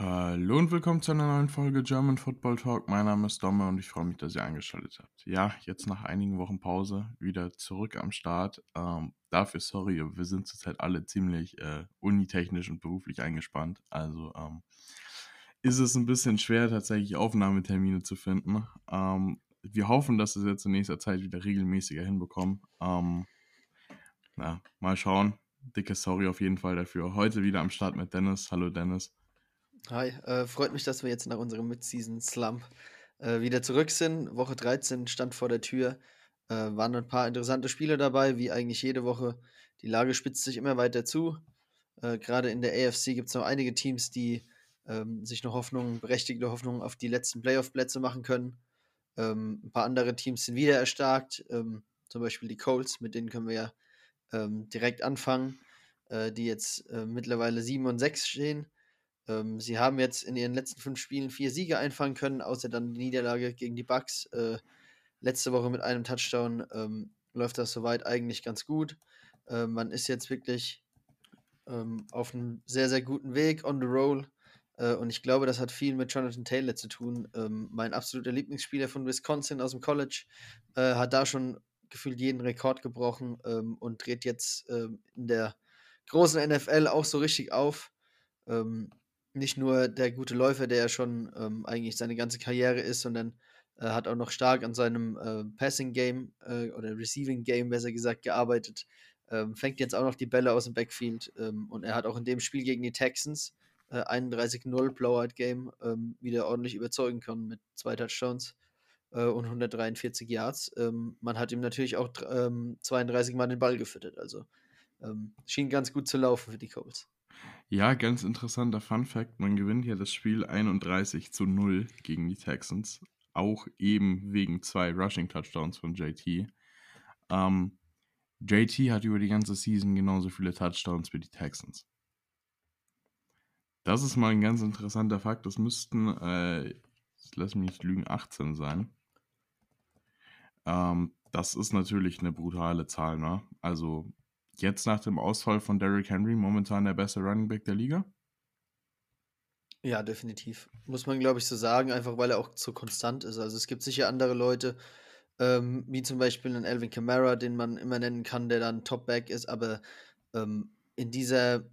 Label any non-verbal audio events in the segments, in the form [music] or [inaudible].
Hallo und willkommen zu einer neuen Folge German Football Talk. Mein Name ist Domme und ich freue mich, dass ihr eingeschaltet habt. Ja, jetzt nach einigen Wochen Pause wieder zurück am Start. Ähm, dafür sorry, wir sind zurzeit alle ziemlich äh, unitechnisch und beruflich eingespannt. Also ähm, ist es ein bisschen schwer, tatsächlich Aufnahmetermine zu finden. Ähm, wir hoffen, dass wir es jetzt in nächster Zeit wieder regelmäßiger hinbekommen. Ähm, na, mal schauen. Dicke Sorry auf jeden Fall dafür. Heute wieder am Start mit Dennis. Hallo Dennis. Hi, äh, freut mich, dass wir jetzt nach unserem Mid-Season-Slump äh, wieder zurück sind. Woche 13 stand vor der Tür. Äh, waren ein paar interessante Spiele dabei, wie eigentlich jede Woche. Die Lage spitzt sich immer weiter zu. Äh, Gerade in der AFC gibt es noch einige Teams, die ähm, sich noch Hoffnungen, berechtigte Hoffnungen auf die letzten Playoff-Plätze machen können. Ähm, ein paar andere Teams sind wieder erstarkt, ähm, zum Beispiel die Colts, mit denen können wir ja ähm, direkt anfangen, äh, die jetzt äh, mittlerweile 7 und 6 stehen. Ähm, sie haben jetzt in ihren letzten fünf Spielen vier Siege einfangen können, außer dann die Niederlage gegen die Bucks. Äh, letzte Woche mit einem Touchdown ähm, läuft das soweit eigentlich ganz gut. Äh, man ist jetzt wirklich ähm, auf einem sehr, sehr guten Weg, on the roll. Äh, und ich glaube, das hat viel mit Jonathan Taylor zu tun. Ähm, mein absoluter Lieblingsspieler von Wisconsin aus dem College äh, hat da schon gefühlt jeden Rekord gebrochen ähm, und dreht jetzt ähm, in der großen NFL auch so richtig auf. Ähm, nicht nur der gute Läufer, der ja schon ähm, eigentlich seine ganze Karriere ist, sondern äh, hat auch noch stark an seinem äh, Passing Game äh, oder Receiving Game, besser gesagt, gearbeitet. Ähm, fängt jetzt auch noch die Bälle aus dem Backfield ähm, und er hat auch in dem Spiel gegen die Texans 31-0 äh, Blowout Game ähm, wieder ordentlich überzeugen können mit zwei Touchdowns äh, und 143 Yards. Ähm, man hat ihm natürlich auch 32 ähm, Mal den Ball gefüttert, also schien ganz gut zu laufen für die Colts. Ja, ganz interessanter Fun Fact: Man gewinnt ja das Spiel 31 zu 0 gegen die Texans. Auch eben wegen zwei Rushing Touchdowns von JT. Ähm, JT hat über die ganze Season genauso viele Touchdowns wie die Texans. Das ist mal ein ganz interessanter Fakt. Das müssten, äh, lass mich nicht lügen, 18 sein. Ähm, das ist natürlich eine brutale Zahl, ne? Also jetzt nach dem Ausfall von Derrick Henry momentan der beste Running Back der Liga? Ja, definitiv. Muss man, glaube ich, so sagen, einfach weil er auch so konstant ist. Also es gibt sicher andere Leute, ähm, wie zum Beispiel einen Alvin Kamara, den man immer nennen kann, der dann Top-Back ist, aber ähm, in dieser,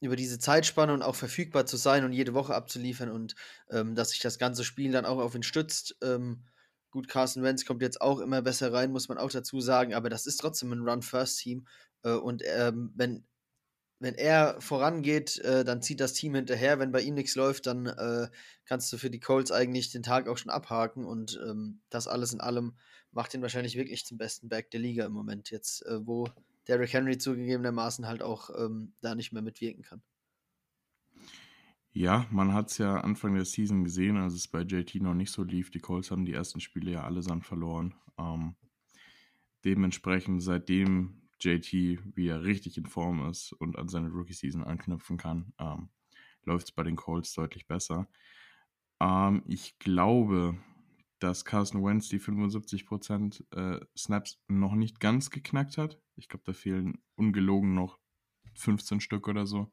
über diese Zeitspanne und auch verfügbar zu sein und jede Woche abzuliefern und ähm, dass sich das ganze Spiel dann auch auf ihn stützt, ähm, Gut, Carson Wentz kommt jetzt auch immer besser rein, muss man auch dazu sagen, aber das ist trotzdem ein Run-First-Team äh, und ähm, wenn, wenn er vorangeht, äh, dann zieht das Team hinterher. Wenn bei ihm nichts läuft, dann äh, kannst du für die Colts eigentlich den Tag auch schon abhaken. Und ähm, das alles in allem macht ihn wahrscheinlich wirklich zum besten Back der Liga im Moment. Jetzt, äh, wo Derrick Henry zugegebenermaßen halt auch ähm, da nicht mehr mitwirken kann. Ja, man hat es ja Anfang der Season gesehen, als es bei JT noch nicht so lief. Die Colts haben die ersten Spiele ja allesamt verloren. Ähm, dementsprechend, seitdem JT wieder richtig in Form ist und an seine Rookie-Season anknüpfen kann, ähm, läuft es bei den Colts deutlich besser. Ähm, ich glaube, dass Carson Wentz die 75% äh, Snaps noch nicht ganz geknackt hat. Ich glaube, da fehlen ungelogen noch 15 Stück oder so.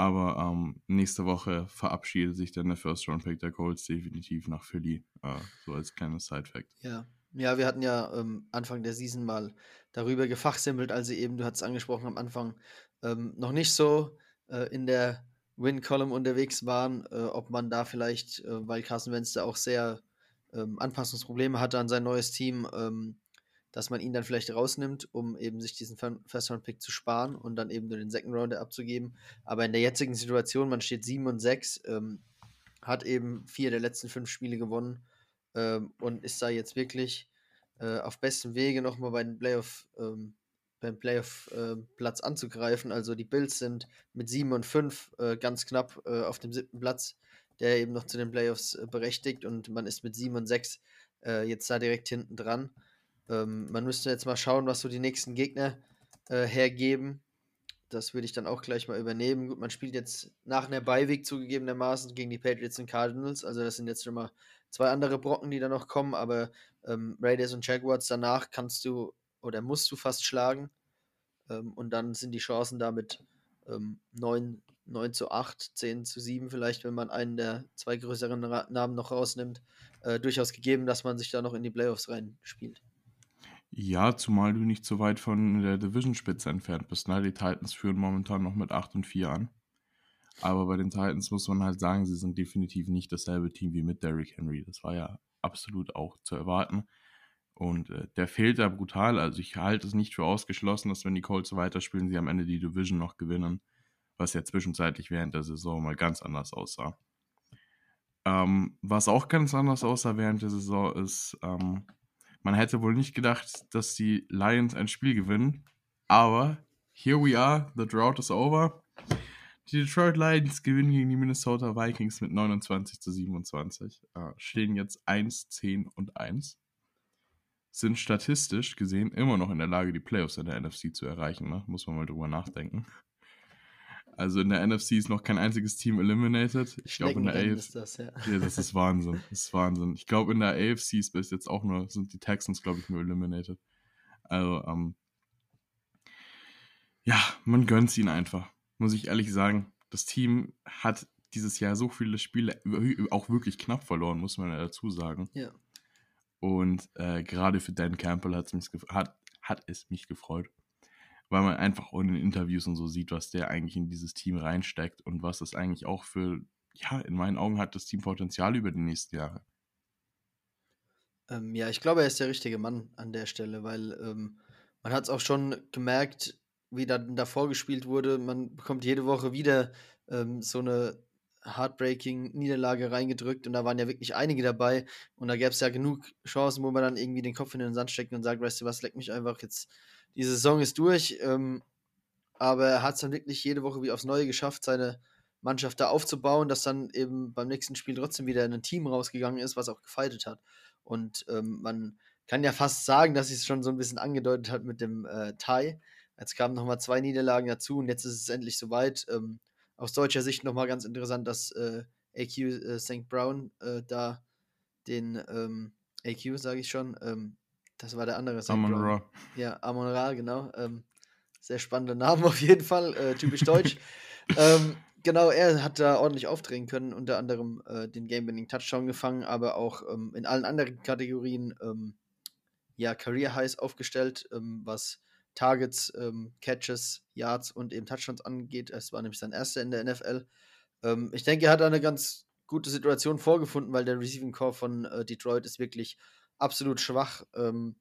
Aber ähm, nächste Woche verabschiedet sich dann der First Round Pick der Colts definitiv nach Philly. Äh, so als kleines Side-Fact. Ja. Ja, wir hatten ja ähm, Anfang der Season mal darüber gefachsimpelt, als sie eben, du hattest angesprochen am Anfang, ähm, noch nicht so äh, in der Win-Column unterwegs waren, äh, ob man da vielleicht, äh, weil Carson Wentz da auch sehr ähm, Anpassungsprobleme hatte an sein neues Team, ähm, dass man ihn dann vielleicht rausnimmt, um eben sich diesen First-Round-Pick zu sparen und dann eben nur den Second-Rounder abzugeben. Aber in der jetzigen Situation, man steht 7 und 6, ähm, hat eben vier der letzten fünf Spiele gewonnen ähm, und ist da jetzt wirklich äh, auf bestem Wege nochmal bei den Playoff, ähm, beim Playoff-Platz äh, anzugreifen. Also die Bills sind mit 7 und 5 äh, ganz knapp äh, auf dem siebten Platz, der eben noch zu den Playoffs äh, berechtigt und man ist mit 7 und 6 äh, jetzt da direkt hinten dran. Ähm, man müsste jetzt mal schauen, was so die nächsten Gegner hergeben. Das würde ich dann auch gleich mal übernehmen. Gut, man spielt jetzt nach einer Beiweg zugegebenermaßen gegen die Patriots und Cardinals. Also das sind jetzt schon mal zwei andere Brocken, die da noch kommen, aber ähm, Raiders und Jaguars danach kannst du oder musst du fast schlagen. Ähm, und dann sind die Chancen da mit ähm, 9, 9 zu 8, 10 zu 7 vielleicht, wenn man einen der zwei größeren Namen noch rausnimmt, äh, durchaus gegeben, dass man sich da noch in die Playoffs reinspielt. Ja, zumal du nicht so weit von der Division-Spitze entfernt bist. Ne? Die Titans führen momentan noch mit 8 und 4 an. Aber bei den Titans muss man halt sagen, sie sind definitiv nicht dasselbe Team wie mit Derrick Henry. Das war ja absolut auch zu erwarten. Und äh, der fehlt da brutal. Also ich halte es nicht für ausgeschlossen, dass wenn die Colts weiterspielen, sie am Ende die Division noch gewinnen. Was ja zwischenzeitlich während der Saison mal ganz anders aussah. Ähm, was auch ganz anders aussah während der Saison ist, ähm, man hätte wohl nicht gedacht, dass die Lions ein Spiel gewinnen. Aber here we are, the drought is over. Die Detroit Lions gewinnen gegen die Minnesota Vikings mit 29 zu 27. Äh, stehen jetzt 1, 10 und 1. Sind statistisch gesehen immer noch in der Lage, die Playoffs in der NFC zu erreichen. Ne? Muss man mal drüber nachdenken. Also in der NFC ist noch kein einziges Team eliminated. Ich glaube in der AFC. Ist das, ja. ja. das ist Wahnsinn. Das ist Wahnsinn. Ich glaube in der AFC ist bis jetzt auch nur, sind die Texans, glaube ich, nur eliminated. Also, ähm, ja, man gönnt es ihnen einfach. Muss ich ehrlich sagen. Das Team hat dieses Jahr so viele Spiele auch wirklich knapp verloren, muss man ja dazu sagen. Ja. Und äh, gerade für Dan Campbell hat es mich gefreut weil man einfach auch in den Interviews und so sieht, was der eigentlich in dieses Team reinsteckt und was es eigentlich auch für, ja, in meinen Augen hat das Team Potenzial über die nächsten Jahre. Ähm, ja, ich glaube, er ist der richtige Mann an der Stelle, weil ähm, man hat es auch schon gemerkt, wie da davor gespielt wurde. Man bekommt jede Woche wieder ähm, so eine heartbreaking Niederlage reingedrückt und da waren ja wirklich einige dabei und da gäbe es ja genug Chancen, wo man dann irgendwie den Kopf in den Sand steckt und sagt, weißt du was, leck mich einfach jetzt die Saison ist durch, ähm, aber er hat es dann wirklich jede Woche wie aufs Neue geschafft, seine Mannschaft da aufzubauen, dass dann eben beim nächsten Spiel trotzdem wieder in ein Team rausgegangen ist, was auch gefeitet hat. Und ähm, man kann ja fast sagen, dass es schon so ein bisschen angedeutet hat mit dem äh, Tie. Jetzt kamen nochmal zwei Niederlagen dazu und jetzt ist es endlich soweit. Ähm, aus deutscher Sicht nochmal ganz interessant, dass äh, AQ äh, St. Brown äh, da den ähm, AQ, sage ich schon, ähm, das war der andere. Amon Ra. Ja, Amon Ra, genau. Ähm, sehr spannender Name [laughs] auf jeden Fall, äh, typisch deutsch. [laughs] ähm, genau, er hat da ordentlich aufdrehen können, unter anderem äh, den Game-Winning-Touchdown gefangen, aber auch ähm, in allen anderen Kategorien ähm, ja, Career Highs aufgestellt, ähm, was Targets, ähm, Catches, Yards und eben Touchdowns angeht. Es war nämlich sein erster in der NFL. Ich denke, er hat da eine ganz gute Situation vorgefunden, weil der Receiving Core von äh, Detroit ist wirklich absolut schwach, ähm,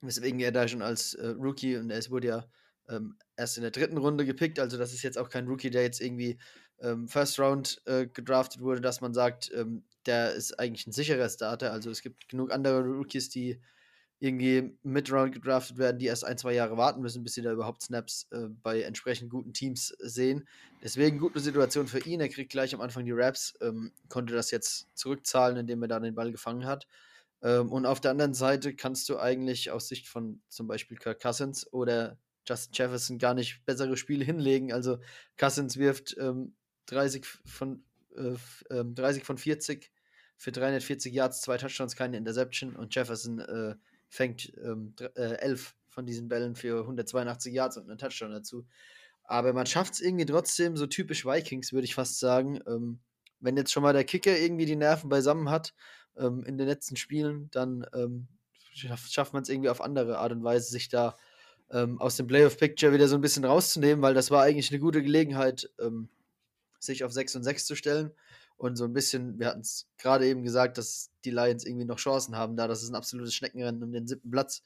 weswegen er da schon als äh, Rookie und es wurde ja ähm, erst in der dritten Runde gepickt, also das ist jetzt auch kein Rookie, der jetzt irgendwie ähm, First Round äh, gedraftet wurde, dass man sagt, ähm, der ist eigentlich ein sicherer Starter. Also es gibt genug andere Rookies, die irgendwie Mid-Round gedraftet werden, die erst ein, zwei Jahre warten müssen, bis sie da überhaupt Snaps äh, bei entsprechend guten Teams sehen. Deswegen gute Situation für ihn. Er kriegt gleich am Anfang die Raps, ähm, konnte das jetzt zurückzahlen, indem er da den Ball gefangen hat. Ähm, und auf der anderen Seite kannst du eigentlich aus Sicht von zum Beispiel Kirk Cousins oder Justin Jefferson gar nicht bessere Spiele hinlegen. Also Cousins wirft ähm, 30, von, äh, 30 ähm, von 40 für 340 Yards, zwei Touchdowns, keine Interception und Jefferson äh, fängt ähm, äh, 11 von diesen Bällen für 182 Yards und einen Touchdown dazu. Aber man schafft es irgendwie trotzdem, so typisch Vikings, würde ich fast sagen. Ähm, wenn jetzt schon mal der Kicker irgendwie die Nerven beisammen hat ähm, in den letzten Spielen, dann ähm, schafft, man es irgendwie auf andere Art und Weise, sich da ähm, aus dem Playoff-Picture wieder so ein bisschen rauszunehmen, weil das war eigentlich eine gute Gelegenheit, ähm, sich auf 6 und 6 zu stellen. Und so ein bisschen, wir hatten es gerade eben gesagt, dass die Lions irgendwie noch Chancen haben, da das ist ein absolutes Schneckenrennen um den siebten Platz.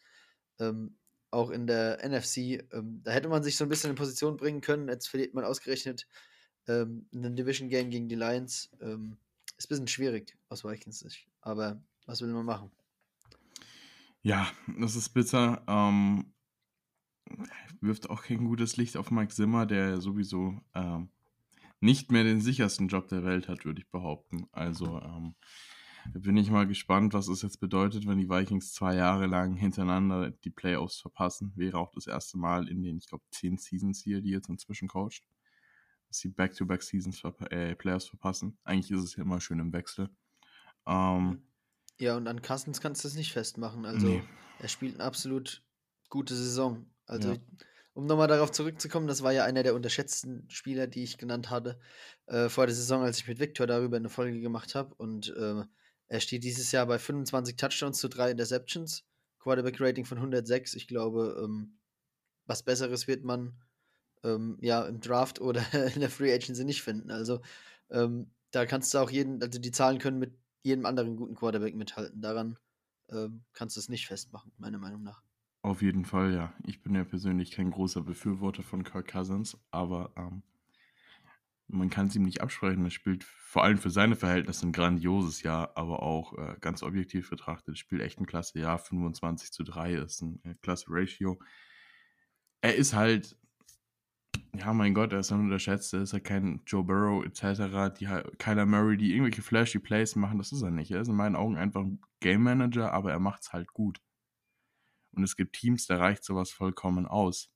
Ähm, auch in der NFC. Ähm, da hätte man sich so ein bisschen in Position bringen können. Jetzt verliert man ausgerechnet ähm, ein Division Game gegen die Lions. Ähm, ist ein bisschen schwierig aus Vikings Sicht. Aber was will man machen? Ja, das ist bitter. Ähm, wirft auch kein gutes Licht auf Mike Zimmer, der sowieso ähm, nicht mehr den sichersten Job der Welt hat, würde ich behaupten. Also ähm, bin ich mal gespannt, was es jetzt bedeutet, wenn die Vikings zwei Jahre lang hintereinander die Playoffs verpassen. Wäre auch das erste Mal in den, ich glaube, zehn Seasons hier, die jetzt inzwischen coacht dass sie Back-to-Back-Seasons verpa äh, Playoffs verpassen. Eigentlich ist es ja immer schön im Wechsel. Ähm, ja, und an Cousins kannst du es nicht festmachen. Also nee. er spielt eine absolut gute Saison. Also ja. um nochmal darauf zurückzukommen, das war ja einer der unterschätzten Spieler, die ich genannt hatte, äh, vor der Saison, als ich mit Victor darüber eine Folge gemacht habe. Und äh, er steht dieses Jahr bei 25 Touchdowns zu drei Interceptions, Quarterback-Rating von 106. Ich glaube, ähm, was Besseres wird man ähm, ja im Draft oder [laughs] in der Free Agency nicht finden. Also ähm, da kannst du auch jeden, also die Zahlen können mit jedem anderen guten Quarterback mithalten. Daran ähm, kannst du es nicht festmachen, meiner Meinung nach. Auf jeden Fall, ja. Ich bin ja persönlich kein großer Befürworter von Kirk Cousins, aber ähm, man kann es ihm nicht absprechen. Er spielt vor allem für seine Verhältnisse ein grandioses Jahr, aber auch äh, ganz objektiv betrachtet, spielt echt ein klasse Jahr. 25 zu 3 ist ein äh, klasse Ratio. Er ist halt ja, mein Gott, er ist unterschätzt, er ist ja kein Joe Burrow etc., die Kyler Murray, die irgendwelche flashy Plays machen, das ist er nicht. Er ist in meinen Augen einfach ein Game Manager, aber er macht es halt gut. Und es gibt Teams, da reicht sowas vollkommen aus.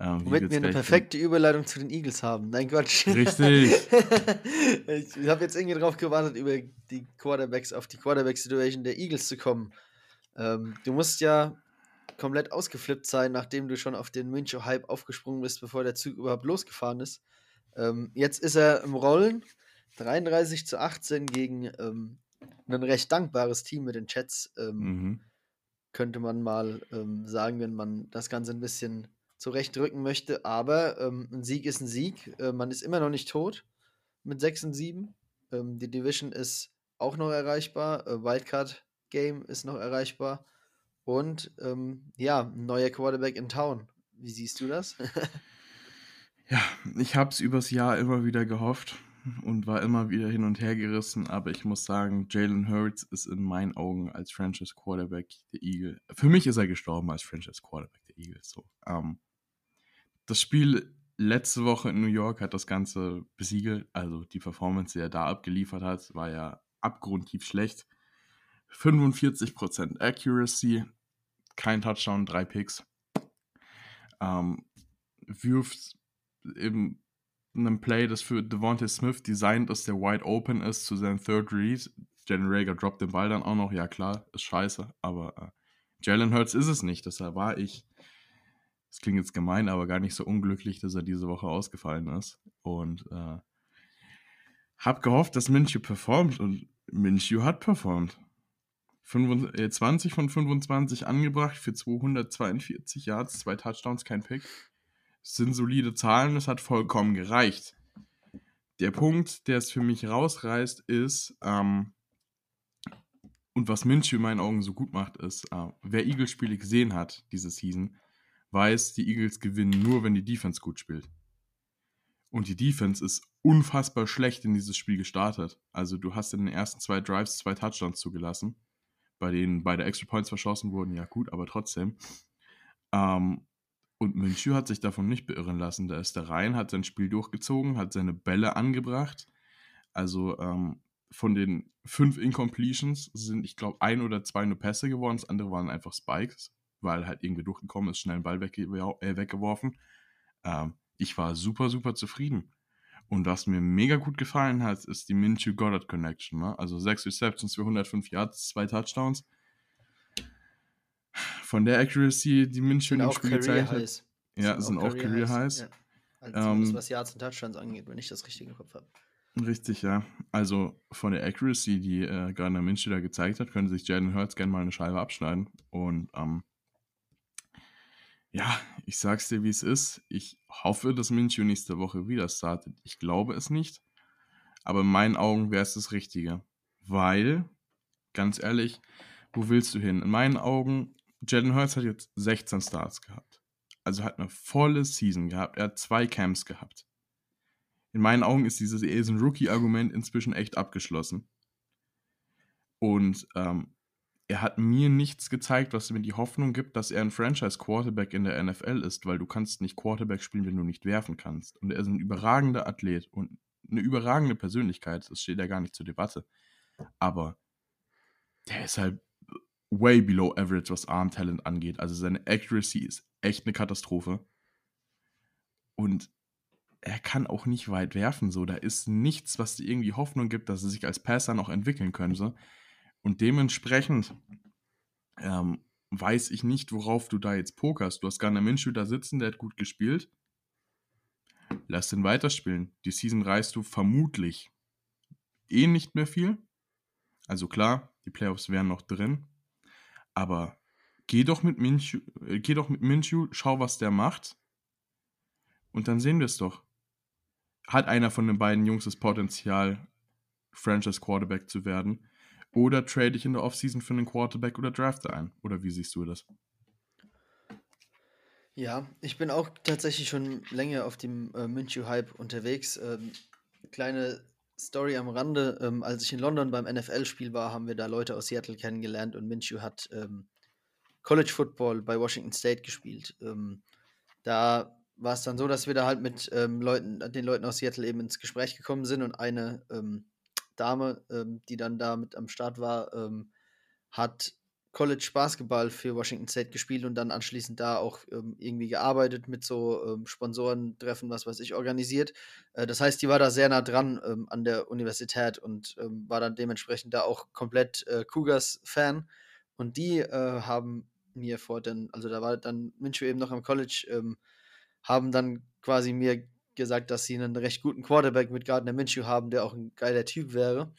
Ähm, Womit wir eine perfekte Überleitung zu den Eagles haben. Nein, Quatsch. Richtig. [laughs] ich habe jetzt irgendwie drauf gewartet, über die Quarterbacks, auf die Quarterback-Situation der Eagles zu kommen. Ähm, du musst ja komplett ausgeflippt sein, nachdem du schon auf den München-Hype aufgesprungen bist, bevor der Zug überhaupt losgefahren ist. Ähm, jetzt ist er im Rollen. 33 zu 18 gegen ähm, ein recht dankbares Team mit den Chats. Ähm, mhm. Könnte man mal ähm, sagen, wenn man das Ganze ein bisschen zurechtrücken möchte. Aber ähm, ein Sieg ist ein Sieg. Äh, man ist immer noch nicht tot mit 6 und 7. Ähm, die Division ist auch noch erreichbar. Äh, Wildcard Game ist noch erreichbar. Und ähm, ja, neuer Quarterback in Town. Wie siehst du das? [laughs] ja, ich habe es übers Jahr immer wieder gehofft und war immer wieder hin und her gerissen, aber ich muss sagen, Jalen Hurts ist in meinen Augen als Franchise Quarterback der Eagle. Für mich ist er gestorben als Franchise Quarterback der Eagles. So. Ähm, das Spiel letzte Woche in New York hat das Ganze besiegelt. Also die Performance, die er da abgeliefert hat, war ja abgrundtief schlecht. 45% Accuracy, kein Touchdown, drei Picks. Ähm, wirft in einem Play, das für Devontae Smith designt ist, der wide open ist, zu seinem Third Read. Jalen Rager droppt den Ball dann auch noch. Ja, klar, ist scheiße, aber äh, Jalen Hurts ist es nicht. Deshalb war ich, das klingt jetzt gemein, aber gar nicht so unglücklich, dass er diese Woche ausgefallen ist. Und äh, hab gehofft, dass Minshew performt und Minshew hat performt. 20 äh, von 25 angebracht für 242 Yards, zwei Touchdowns, kein Pick. Das sind solide Zahlen, das hat vollkommen gereicht. Der Punkt, der es für mich rausreißt, ist, ähm, und was Minshew in meinen Augen so gut macht, ist, äh, wer Eagles-Spiele gesehen hat diese Season, weiß, die Eagles gewinnen nur, wenn die Defense gut spielt. Und die Defense ist unfassbar schlecht in dieses Spiel gestartet. Also du hast in den ersten zwei Drives zwei Touchdowns zugelassen bei denen beide Extra Points verschossen wurden, ja gut, aber trotzdem. Ähm, und Münchu hat sich davon nicht beirren lassen. Da ist der rein, hat sein Spiel durchgezogen, hat seine Bälle angebracht. Also ähm, von den fünf Incompletions sind, ich glaube, ein oder zwei nur Pässe geworden. Das andere waren einfach Spikes, weil halt irgendwie durchgekommen ist, schnell einen Ball wegge äh, weggeworfen. Ähm, ich war super, super zufrieden. Und was mir mega gut gefallen hat, ist die Minshew Goddard Connection. Ne? Also sechs Receptions für 105 Yards, zwei Touchdowns. Von der Accuracy, die Minshew in dem Spiel gezeigt hat. Ja, sind, sind auch Career Highs. Ja. Also ähm, was Yards und Touchdowns angeht, wenn ich das richtig im Kopf habe. Richtig, ja. Also von der Accuracy, die äh, Gardner Minshew da gezeigt hat, könnte sich Jaden Hurts gerne mal eine Scheibe abschneiden. Und ähm, ja, ich sag's dir, wie es ist. Ich hoffe, dass Minshew nächste Woche wieder startet. Ich glaube es nicht. Aber in meinen Augen wäre es das Richtige. Weil, ganz ehrlich, wo willst du hin? In meinen Augen, Jalen Hurts hat jetzt 16 Starts gehabt. Also hat eine volle Season gehabt. Er hat zwei Camps gehabt. In meinen Augen ist dieses Rookie-Argument inzwischen echt abgeschlossen. Und ähm, er hat mir nichts gezeigt, was mir die Hoffnung gibt, dass er ein Franchise-Quarterback in der NFL ist, weil du kannst nicht Quarterback spielen, wenn du nicht werfen kannst. Und er ist ein überragender Athlet und eine überragende Persönlichkeit, das steht ja gar nicht zur Debatte. Aber der ist halt way below average, was Arm Talent angeht. Also seine Accuracy ist echt eine Katastrophe. Und er kann auch nicht weit werfen, so. Da ist nichts, was dir irgendwie Hoffnung gibt, dass er sich als Passer noch entwickeln könnte. Und dementsprechend ähm, weiß ich nicht, worauf du da jetzt pokerst. Du hast Garner Minshew da sitzen, der hat gut gespielt. Lass den weiterspielen. Die Season reißt du vermutlich eh nicht mehr viel. Also klar, die Playoffs wären noch drin. Aber geh doch mit Minshew, äh, geh doch mit Minshew, schau, was der macht. Und dann sehen wir es doch. Hat einer von den beiden Jungs das Potenzial, Franchise Quarterback zu werden? Oder trade ich in der Offseason für einen Quarterback oder drafte ein? Oder wie siehst du das? Ja, ich bin auch tatsächlich schon länger auf dem äh, Minshew-Hype unterwegs. Ähm, kleine Story am Rande. Ähm, als ich in London beim NFL-Spiel war, haben wir da Leute aus Seattle kennengelernt und Minshew hat ähm, College Football bei Washington State gespielt. Ähm, da war es dann so, dass wir da halt mit ähm, Leuten, den Leuten aus Seattle eben ins Gespräch gekommen sind und eine ähm, Dame, ähm, die dann da mit am Start war, ähm, hat College Basketball für Washington State gespielt und dann anschließend da auch ähm, irgendwie gearbeitet mit so ähm, Sponsorentreffen, was weiß ich, organisiert. Äh, das heißt, die war da sehr nah dran ähm, an der Universität und ähm, war dann dementsprechend da auch komplett äh, Cougars-Fan. Und die äh, haben mir vor, dann, also da war dann Minshew eben noch am College, ähm, haben dann quasi mir gesagt, dass sie einen recht guten Quarterback mit Gardner Minshew haben, der auch ein geiler Typ wäre.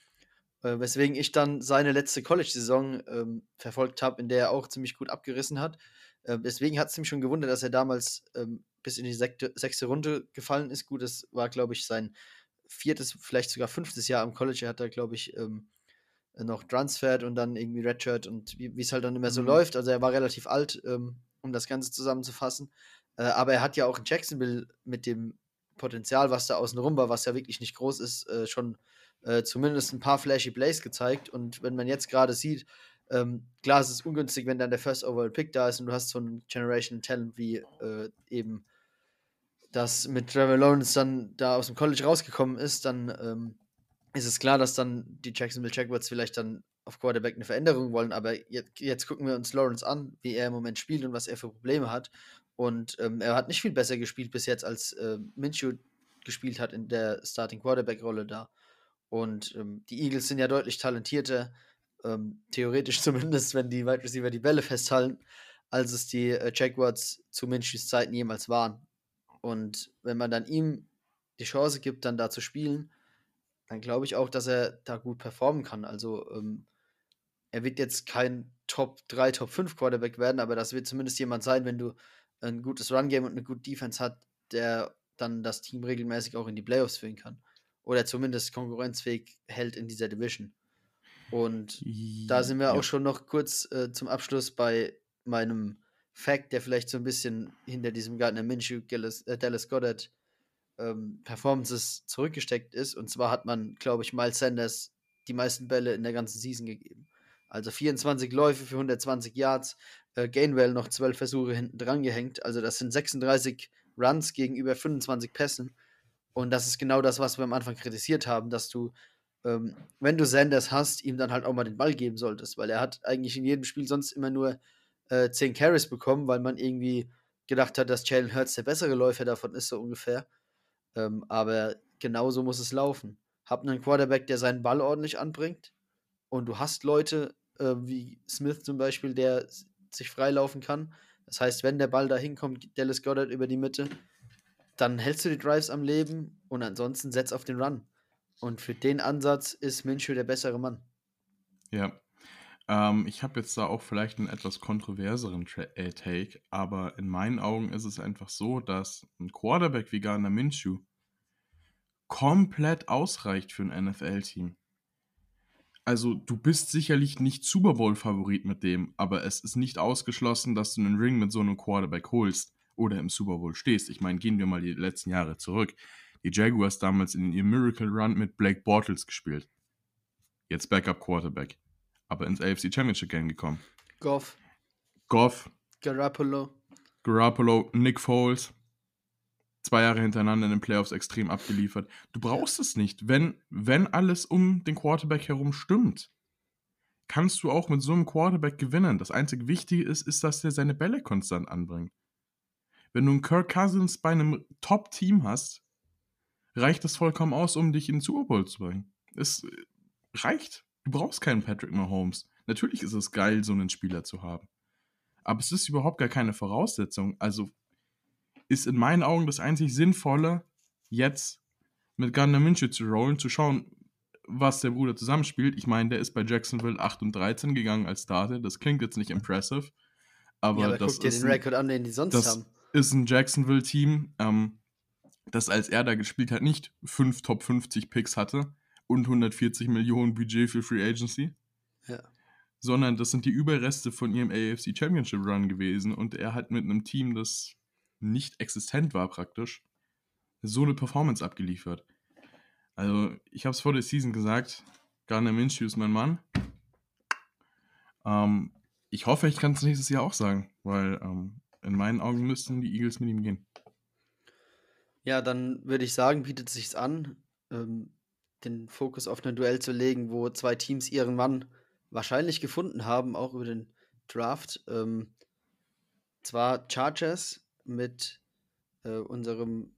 Äh, weswegen ich dann seine letzte College-Saison ähm, verfolgt habe, in der er auch ziemlich gut abgerissen hat. Äh, deswegen hat es mich schon gewundert, dass er damals ähm, bis in die sechste, sechste Runde gefallen ist. Gut, das war, glaube ich, sein viertes, vielleicht sogar fünftes Jahr am College. Er hat da, glaube ich, ähm, noch transfert und dann irgendwie Redshirt und wie es halt dann immer so mhm. läuft. Also er war relativ alt, ähm, um das Ganze zusammenzufassen. Äh, aber er hat ja auch in Jacksonville mit dem Potenzial, was da außen rum war, was ja wirklich nicht groß ist, äh, schon äh, zumindest ein paar flashy Plays gezeigt. Und wenn man jetzt gerade sieht, ähm, klar, es ist ungünstig, wenn dann der First Overall Pick da ist und du hast so ein Generation Talent wie äh, eben das mit Trevor Lawrence dann da aus dem College rausgekommen ist, dann ähm, ist es klar, dass dann die Jacksonville Jaguars vielleicht dann auf Quarterback eine Veränderung wollen. Aber jetzt, jetzt gucken wir uns Lawrence an, wie er im Moment spielt und was er für Probleme hat. Und ähm, er hat nicht viel besser gespielt bis jetzt, als äh, Minshew gespielt hat in der Starting Quarterback-Rolle da. Und ähm, die Eagles sind ja deutlich talentierter, ähm, theoretisch [laughs] zumindest, wenn die Wide Receiver die Bälle festhalten, als es die äh, Jaguars zu Minshews Zeiten jemals waren. Und wenn man dann ihm die Chance gibt, dann da zu spielen, dann glaube ich auch, dass er da gut performen kann. Also ähm, er wird jetzt kein Top 3, Top 5 Quarterback werden, aber das wird zumindest jemand sein, wenn du ein gutes Run-Game und eine gute Defense hat, der dann das Team regelmäßig auch in die Playoffs führen kann. Oder zumindest konkurrenzfähig hält in dieser Division. Und da sind wir ja. auch schon noch kurz äh, zum Abschluss bei meinem Fact, der vielleicht so ein bisschen hinter diesem Gardner Minshew, Dallas, äh, Dallas Goddard ähm, Performances zurückgesteckt ist. Und zwar hat man, glaube ich, Miles Sanders die meisten Bälle in der ganzen Season gegeben. Also 24 Läufe für 120 Yards, äh, Gainwell noch 12 Versuche hinten dran gehängt. Also das sind 36 Runs gegenüber 25 Pässen. Und das ist genau das, was wir am Anfang kritisiert haben, dass du, ähm, wenn du Sanders hast, ihm dann halt auch mal den Ball geben solltest, weil er hat eigentlich in jedem Spiel sonst immer nur äh, 10 Carries bekommen, weil man irgendwie gedacht hat, dass Jalen Hurts der bessere Läufer davon ist, so ungefähr. Ähm, aber genauso muss es laufen. Hab einen Quarterback, der seinen Ball ordentlich anbringt und du hast Leute äh, wie Smith zum Beispiel, der sich freilaufen kann. Das heißt, wenn der Ball da hinkommt, Dallas Goddard über die Mitte, dann hältst du die Drives am Leben und ansonsten setz auf den Run. Und für den Ansatz ist Minshew der bessere Mann. Ja. Ähm, ich habe jetzt da auch vielleicht einen etwas kontroverseren Tra äh, Take, aber in meinen Augen ist es einfach so, dass ein Quarterback wie Garner Minshew komplett ausreicht für ein NFL-Team also du bist sicherlich nicht Super Bowl-Favorit mit dem, aber es ist nicht ausgeschlossen, dass du einen Ring mit so einem Quarterback holst oder im Super Bowl stehst. Ich meine, gehen wir mal die letzten Jahre zurück. Die Jaguars damals in ihrem Miracle Run mit Blake Bortles gespielt. Jetzt Backup Quarterback. Aber ins AFC Championship Game gekommen. Goff. Goff. Garoppolo. Garoppolo, Nick Foles zwei Jahre hintereinander in den Playoffs extrem abgeliefert. Du brauchst es nicht. Wenn, wenn alles um den Quarterback herum stimmt, kannst du auch mit so einem Quarterback gewinnen. Das einzige Wichtige ist, ist, dass der seine Bälle konstant anbringt. Wenn du einen Kirk Cousins bei einem Top-Team hast, reicht das vollkommen aus, um dich in den Super Bowl zu bringen. Es reicht. Du brauchst keinen Patrick Mahomes. Natürlich ist es geil, so einen Spieler zu haben. Aber es ist überhaupt gar keine Voraussetzung. Also ist in meinen Augen das einzig Sinnvolle, jetzt mit Gardner Minshew zu rollen, zu schauen, was der Bruder zusammenspielt. Ich meine, der ist bei Jacksonville 8 und 13 gegangen als Starter. Das klingt jetzt nicht impressive. Aber, ja, aber das guck dir den Rekord an, den die sonst das haben. ist ein Jacksonville-Team, ähm, das als er da gespielt hat, nicht 5 Top 50 Picks hatte und 140 Millionen Budget für Free Agency. Ja. Sondern das sind die Überreste von ihrem AFC Championship Run gewesen und er hat mit einem Team, das nicht existent war praktisch, so eine Performance abgeliefert. Also, ich habe es vor der Season gesagt, Garner Minshew ist mein Mann. Ähm, ich hoffe, ich kann es nächstes Jahr auch sagen, weil ähm, in meinen Augen müssten die Eagles mit ihm gehen. Ja, dann würde ich sagen, bietet es sich an, ähm, den Fokus auf ein Duell zu legen, wo zwei Teams ihren Mann wahrscheinlich gefunden haben, auch über den Draft. Ähm, zwar Chargers mit äh, unserem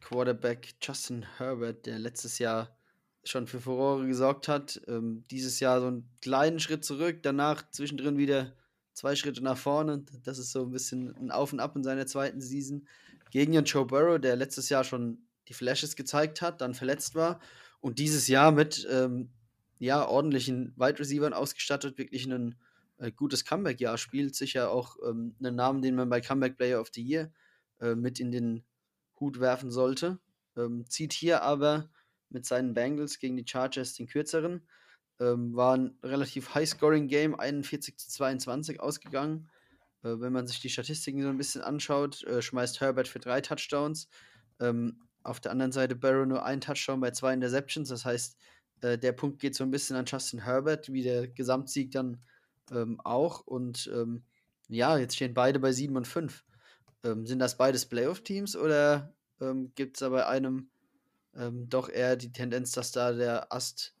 Quarterback Justin Herbert, der letztes Jahr schon für Furore gesorgt hat. Ähm, dieses Jahr so einen kleinen Schritt zurück, danach zwischendrin wieder zwei Schritte nach vorne. Das ist so ein bisschen ein Auf und Ab in seiner zweiten Season. Gegen den Joe Burrow, der letztes Jahr schon die Flashes gezeigt hat, dann verletzt war und dieses Jahr mit ähm, ja, ordentlichen Wide Receivern ausgestattet, wirklich ein äh, gutes Comeback-Jahr spielt. Sicher auch ähm, einen Namen, den man bei Comeback Player of the Year äh, mit in den Hut werfen sollte. Ähm, zieht hier aber mit seinen Bengals gegen die Chargers den kürzeren. Ähm, war ein relativ High-Scoring-Game, 41 zu 22 ausgegangen. Äh, wenn man sich die Statistiken so ein bisschen anschaut, äh, schmeißt Herbert für drei Touchdowns. Ähm, auf der anderen Seite Barrow nur ein Touchdown bei zwei Interceptions. Das heißt, äh, der Punkt geht so ein bisschen an Justin Herbert, wie der Gesamtsieg dann ähm, auch. Und ähm, ja, jetzt stehen beide bei 7 und 5. Ähm, sind das beides Playoff-Teams oder ähm, gibt es da bei einem ähm, doch eher die Tendenz, dass da der Ast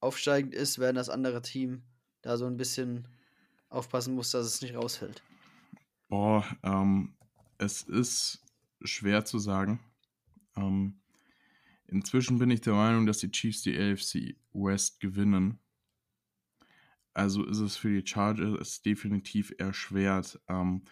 aufsteigend ist, während das andere Team da so ein bisschen aufpassen muss, dass es nicht rausfällt? Boah, ähm, es ist schwer zu sagen. Ähm, inzwischen bin ich der Meinung, dass die Chiefs die AFC West gewinnen. Also ist es für die Chargers definitiv erschwert. Ähm,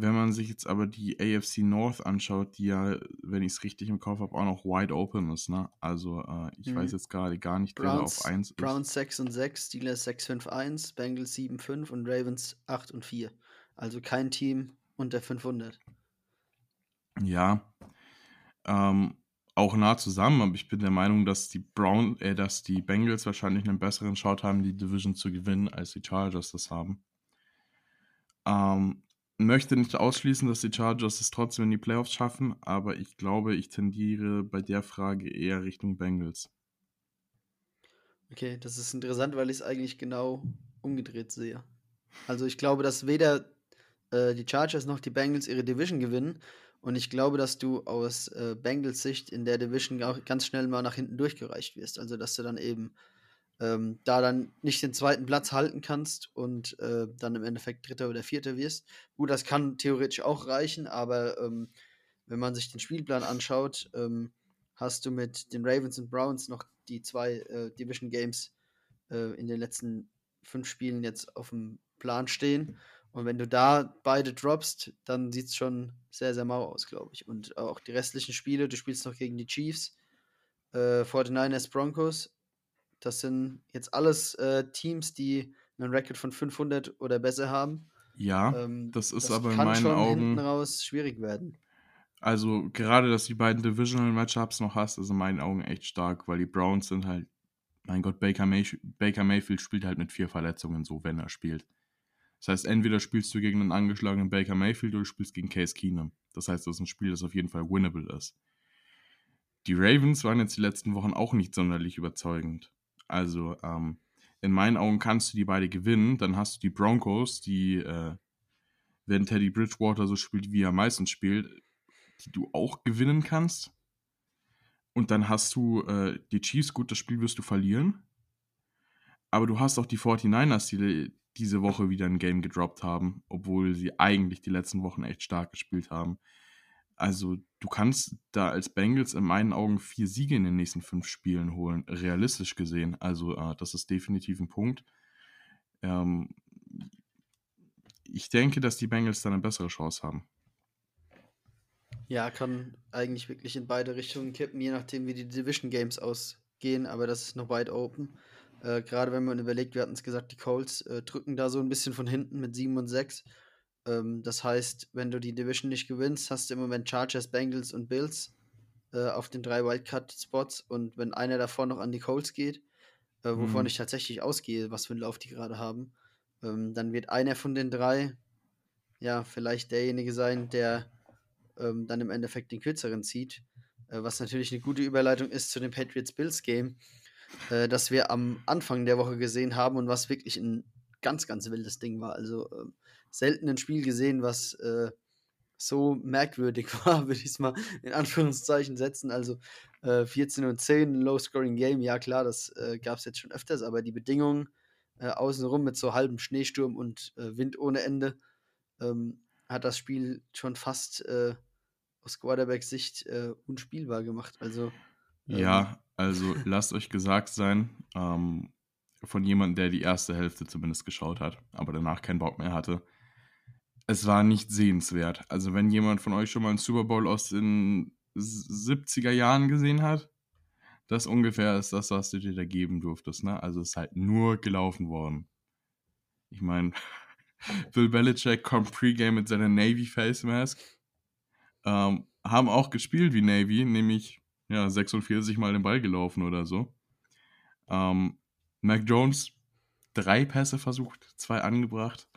wenn man sich jetzt aber die AFC North anschaut, die ja, wenn ich es richtig im Kopf habe, auch noch wide open ist, ne? Also äh, ich mhm. weiß jetzt gerade gar nicht, wer da auf 1 ist. Browns 6 und 6, Steelers 6, 5, 1, Bengals 7, 5 und Ravens 8 und 4. Also kein Team unter 500. Ja, ähm, auch nah zusammen, aber ich bin der Meinung, dass die Brown, äh, dass die Bengals wahrscheinlich einen besseren Shot haben, die Division zu gewinnen, als die Chargers das haben. Ähm, möchte nicht ausschließen, dass die Chargers es trotzdem in die Playoffs schaffen, aber ich glaube, ich tendiere bei der Frage eher Richtung Bengals. Okay, das ist interessant, weil ich es eigentlich genau umgedreht sehe. Also ich glaube, dass weder äh, die Chargers noch die Bengals ihre Division gewinnen. Und ich glaube, dass du aus äh, Bengals Sicht in der Division auch ganz schnell mal nach hinten durchgereicht wirst. Also dass du dann eben ähm, da dann nicht den zweiten Platz halten kannst und äh, dann im Endeffekt Dritter oder Vierter wirst. Gut, das kann theoretisch auch reichen, aber ähm, wenn man sich den Spielplan anschaut, ähm, hast du mit den Ravens und Browns noch die zwei äh, Division Games äh, in den letzten fünf Spielen jetzt auf dem Plan stehen. Und wenn du da beide droppst, dann sieht es schon sehr, sehr mau aus, glaube ich. Und auch die restlichen Spiele, du spielst noch gegen die Chiefs, äh, 49ers, Broncos, das sind jetzt alles äh, Teams, die einen Record von 500 oder besser haben. Ja, ähm, das ist das aber in meinen Augen hinten raus schwierig werden. Also gerade, dass du die beiden Divisional Matchups noch hast, ist in meinen Augen echt stark, weil die Browns sind halt, mein Gott, Baker, May Baker Mayfield spielt halt mit vier Verletzungen so, wenn er spielt. Das heißt, entweder spielst du gegen einen angeschlagenen Baker Mayfield oder du spielst gegen Case Keenum. Das heißt, das ist ein Spiel, das auf jeden Fall winnable ist. Die Ravens waren jetzt die letzten Wochen auch nicht sonderlich überzeugend. Also ähm, in meinen Augen kannst du die beide gewinnen. Dann hast du die Broncos, die, äh, wenn Teddy Bridgewater so spielt, wie er meistens spielt, die du auch gewinnen kannst. Und dann hast du äh, die Chiefs, gut, das Spiel wirst du verlieren. Aber du hast auch die 49ers, die diese Woche wieder ein Game gedroppt haben, obwohl sie eigentlich die letzten Wochen echt stark gespielt haben. Also du kannst da als Bengals in meinen Augen vier Siege in den nächsten fünf Spielen holen, realistisch gesehen. Also äh, das ist definitiv ein Punkt. Ähm, ich denke, dass die Bengals dann eine bessere Chance haben. Ja, kann eigentlich wirklich in beide Richtungen kippen, je nachdem, wie die Division Games ausgehen, aber das ist noch weit open. Äh, Gerade wenn man überlegt, wir hatten es gesagt, die Colts äh, drücken da so ein bisschen von hinten mit 7 und 6. Ähm, das heißt, wenn du die Division nicht gewinnst, hast du im Moment Chargers, Bengals und Bills äh, auf den drei Wildcard-Spots und wenn einer davon noch an die Colts geht, äh, wovon mhm. ich tatsächlich ausgehe, was für einen Lauf die gerade haben, ähm, dann wird einer von den drei ja vielleicht derjenige sein, der ähm, dann im Endeffekt den kürzeren zieht. Äh, was natürlich eine gute Überleitung ist zu dem Patriots-Bills-Game, äh, das wir am Anfang der Woche gesehen haben und was wirklich ein ganz, ganz wildes Ding war. Also äh, selten ein Spiel gesehen, was äh, so merkwürdig [laughs] war, würde ich es mal in Anführungszeichen setzen. Also äh, 14 und 10, Low-Scoring-Game, ja klar, das äh, gab es jetzt schon öfters, aber die Bedingungen äh, außenrum mit so halbem Schneesturm und äh, Wind ohne Ende ähm, hat das Spiel schon fast äh, aus Quarterbacks Sicht äh, unspielbar gemacht. Also ähm, ja, also lasst euch gesagt sein, ähm, von jemandem, der die erste Hälfte zumindest geschaut hat, aber danach keinen Bock mehr hatte. Es war nicht sehenswert. Also wenn jemand von euch schon mal einen Super Bowl aus den 70er Jahren gesehen hat, das ungefähr ist das, was du dir da geben durftest. Ne? Also es ist halt nur gelaufen worden. Ich meine, [laughs] Bill Belichick kommt Pre-Game mit seiner Navy Face Mask. Ähm, haben auch gespielt wie Navy, nämlich ja, 46 Mal den Ball gelaufen oder so. Ähm, Mac Jones, drei Pässe versucht, zwei angebracht.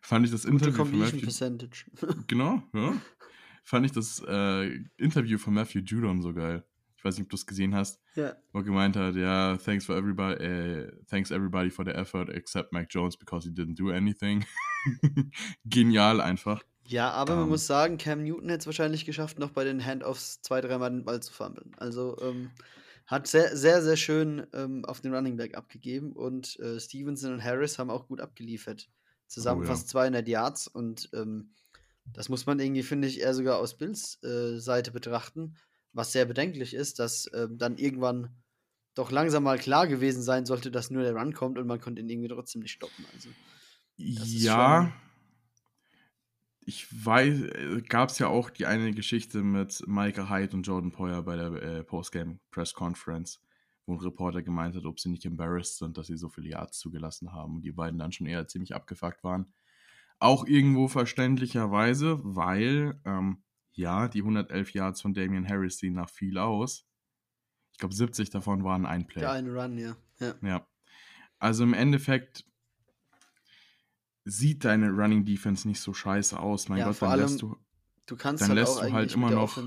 Fand ich das Gute Interview von Matthew, Percentage. [laughs] genau, ja. Fand ich das äh, Interview von Matthew Judon so geil. Ich weiß nicht, ob du es gesehen hast. Ja. Wo er gemeint hat, ja, thanks for everybody, äh, thanks everybody for the effort except Mac Jones because he didn't do anything. [laughs] Genial einfach. Ja, aber um, man ähm. muss sagen, Cam Newton hätte es wahrscheinlich geschafft, noch bei den Handoffs zwei, dreimal den Ball zu fummeln. Also ähm, hat sehr, sehr, sehr schön ähm, auf den Running Back abgegeben und äh, Stevenson und Harris haben auch gut abgeliefert. Zusammen oh, ja. fast 200 Yards und ähm, das muss man irgendwie, finde ich, eher sogar aus Bills äh, Seite betrachten was sehr bedenklich ist, dass äh, dann irgendwann doch langsam mal klar gewesen sein sollte, dass nur der Run kommt und man konnte ihn irgendwie trotzdem nicht stoppen. Also, ja, ich weiß, äh, gab es ja auch die eine Geschichte mit Micah Hyde und Jordan Poyer bei der äh, Postgame Press Conference, wo ein Reporter gemeint hat, ob sie nicht embarrassed sind, dass sie so viele Yards zugelassen haben und die beiden dann schon eher ziemlich abgefuckt waren. Auch irgendwo verständlicherweise, weil ähm, ja, die 111 Yards von Damian Harris sehen nach viel aus. Ich glaube, 70 davon waren ein Play. Ja, ein Run, ja. ja. Ja. Also im Endeffekt sieht deine Running Defense nicht so scheiße aus. Mein ja, Gott, dann allem, lässt du. Du kannst dann halt lässt du halt immer noch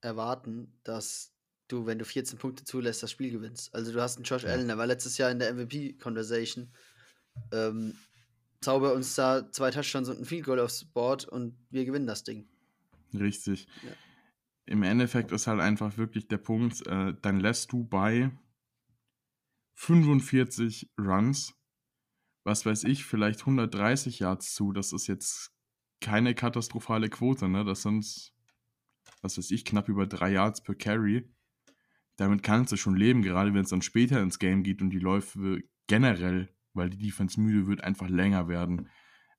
erwarten, dass du, wenn du 14 Punkte zulässt, das Spiel gewinnst. Also du hast einen Josh ja. Allen, der war letztes Jahr in der MVP-Conversation. Ähm, zauber uns da zwei Touchdowns und ein Field Goal aufs Board und wir gewinnen das Ding. Richtig. Ja. Im Endeffekt ist halt einfach wirklich der Punkt, äh, dann lässt du bei 45 Runs, was weiß ich, vielleicht 130 Yards zu. Das ist jetzt keine katastrophale Quote, ne? Das sind, was weiß ich, knapp über drei Yards per Carry. Damit kannst du schon leben, gerade wenn es dann später ins Game geht und die Läufe generell, weil die Defense müde wird, einfach länger werden.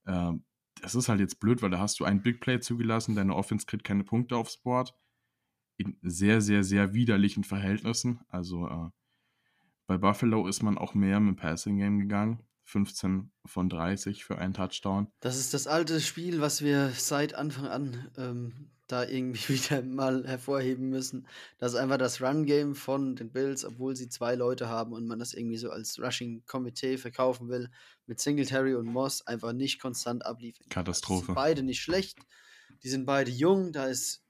Ähm, das ist halt jetzt blöd, weil da hast du einen Big Play zugelassen, deine Offense kriegt keine Punkte aufs Board. In sehr, sehr, sehr widerlichen Verhältnissen. Also äh, bei Buffalo ist man auch mehr mit dem Passing Game gegangen. 15 von 30 für einen Touchdown. Das ist das alte Spiel, was wir seit Anfang an ähm, da irgendwie [laughs] wieder mal hervorheben müssen. Das ist einfach das Run-Game von den Bills, obwohl sie zwei Leute haben und man das irgendwie so als Rushing-Komitee verkaufen will, mit Singletary und Moss einfach nicht konstant abliefern. Katastrophe. Die sind beide nicht schlecht, die sind beide jung, da ist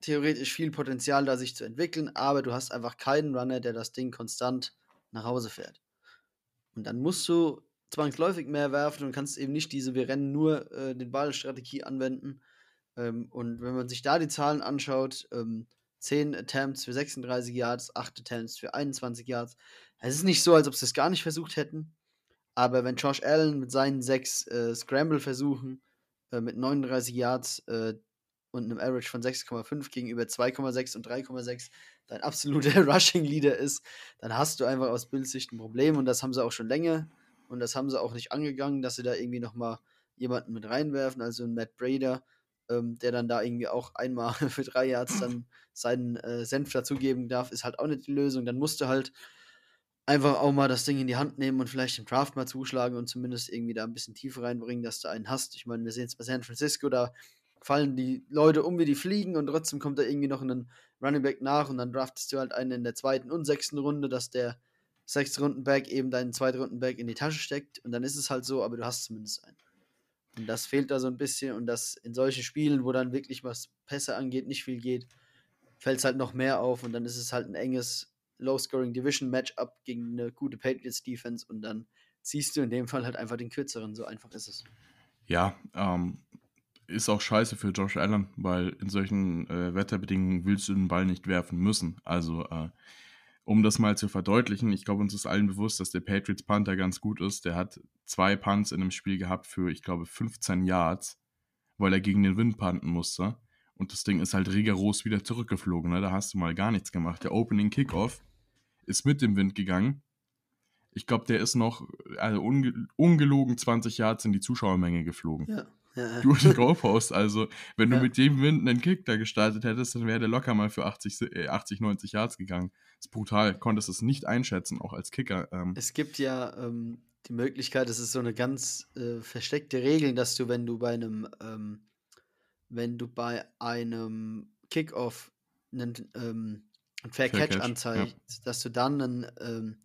theoretisch viel Potenzial da, sich zu entwickeln, aber du hast einfach keinen Runner, der das Ding konstant nach Hause fährt. Und dann musst du zwangsläufig mehr werfen und kannst eben nicht diese Wir rennen nur äh, den Ball-Strategie anwenden, ähm, und wenn man sich da die Zahlen anschaut, ähm, 10 Attempts für 36 Yards, 8 Attempts für 21 Yards. Es ist nicht so, als ob sie es gar nicht versucht hätten. Aber wenn Josh Allen mit seinen 6 äh, Scramble-Versuchen äh, mit 39 Yards äh, und einem Average von 6,5 gegenüber 2,6 und 3,6 dein absoluter [laughs] Rushing-Leader ist, dann hast du einfach aus Bildsicht ein Problem. Und das haben sie auch schon länger. Und das haben sie auch nicht angegangen, dass sie da irgendwie nochmal jemanden mit reinwerfen, also einen Matt Brader, ähm, der dann da irgendwie auch einmal [laughs] für drei Yards dann seinen äh, Senf dazugeben darf, ist halt auch nicht die Lösung. Dann musst du halt einfach auch mal das Ding in die Hand nehmen und vielleicht im Draft mal zuschlagen und zumindest irgendwie da ein bisschen Tiefe reinbringen, dass du einen hast. Ich meine, wir sehen es bei San Francisco, da fallen die Leute um wie die Fliegen und trotzdem kommt da irgendwie noch ein Running Back nach und dann draftest du halt einen in der zweiten und sechsten Runde, dass der sechste Rundenback eben deinen zweiten Rundenback in die Tasche steckt und dann ist es halt so, aber du hast zumindest einen. Und das fehlt da so ein bisschen und das in solchen Spielen, wo dann wirklich was Pässe angeht, nicht viel geht, fällt es halt noch mehr auf und dann ist es halt ein enges Low-Scoring Division Matchup gegen eine gute Patriots Defense und dann ziehst du in dem Fall halt einfach den kürzeren, so einfach ist es. Ja, ähm, ist auch scheiße für Josh Allen, weil in solchen äh, Wetterbedingungen willst du den Ball nicht werfen müssen. Also, äh, um das mal zu verdeutlichen, ich glaube, uns ist allen bewusst, dass der Patriots Panther ganz gut ist. Der hat zwei Punts in einem Spiel gehabt für, ich glaube, 15 Yards, weil er gegen den Wind panten musste. Und das Ding ist halt rigoros wieder zurückgeflogen. Ne? Da hast du mal gar nichts gemacht. Der Opening Kickoff ist mit dem Wind gegangen. Ich glaube, der ist noch also unge ungelogen 20 Yards in die Zuschauermenge geflogen. Ja. Ja. [laughs] Durch die Goalpost. Also, wenn ja. du mit dem Wind einen Kick da gestartet hättest, dann wäre der locker mal für 80, 80 90 Yards gegangen. Ist brutal. Konntest es nicht einschätzen, auch als Kicker. Ähm. Es gibt ja ähm, die Möglichkeit, es ist so eine ganz äh, versteckte Regel, dass du, wenn du bei einem, ähm, wenn du bei einem Kickoff einen, ähm, ein Fair, Fair Catch, Catch anzeigt, ja. dass du dann einen ähm,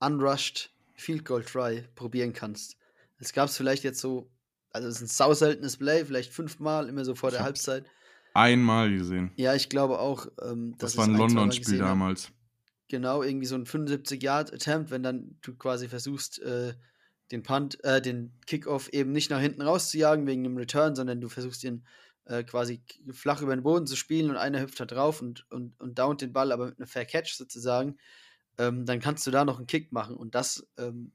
unrushed Field Goal Try probieren kannst. Es gab es vielleicht jetzt so, also es ist ein sau seltenes Play, vielleicht fünfmal, immer so vor ich der Halbzeit. Einmal gesehen. Ja, ich glaube auch. Ähm, das war ein London-Spiel damals. Genau, irgendwie so ein 75-Yard-Attempt, wenn dann du quasi versuchst, äh, den Punt, äh, den Kickoff eben nicht nach hinten rauszujagen wegen dem Return, sondern du versuchst ihn äh, quasi flach über den Boden zu spielen und einer hüpft da drauf und, und, und downt den Ball, aber mit einem Fair Catch sozusagen, ähm, dann kannst du da noch einen Kick machen. Und das ähm,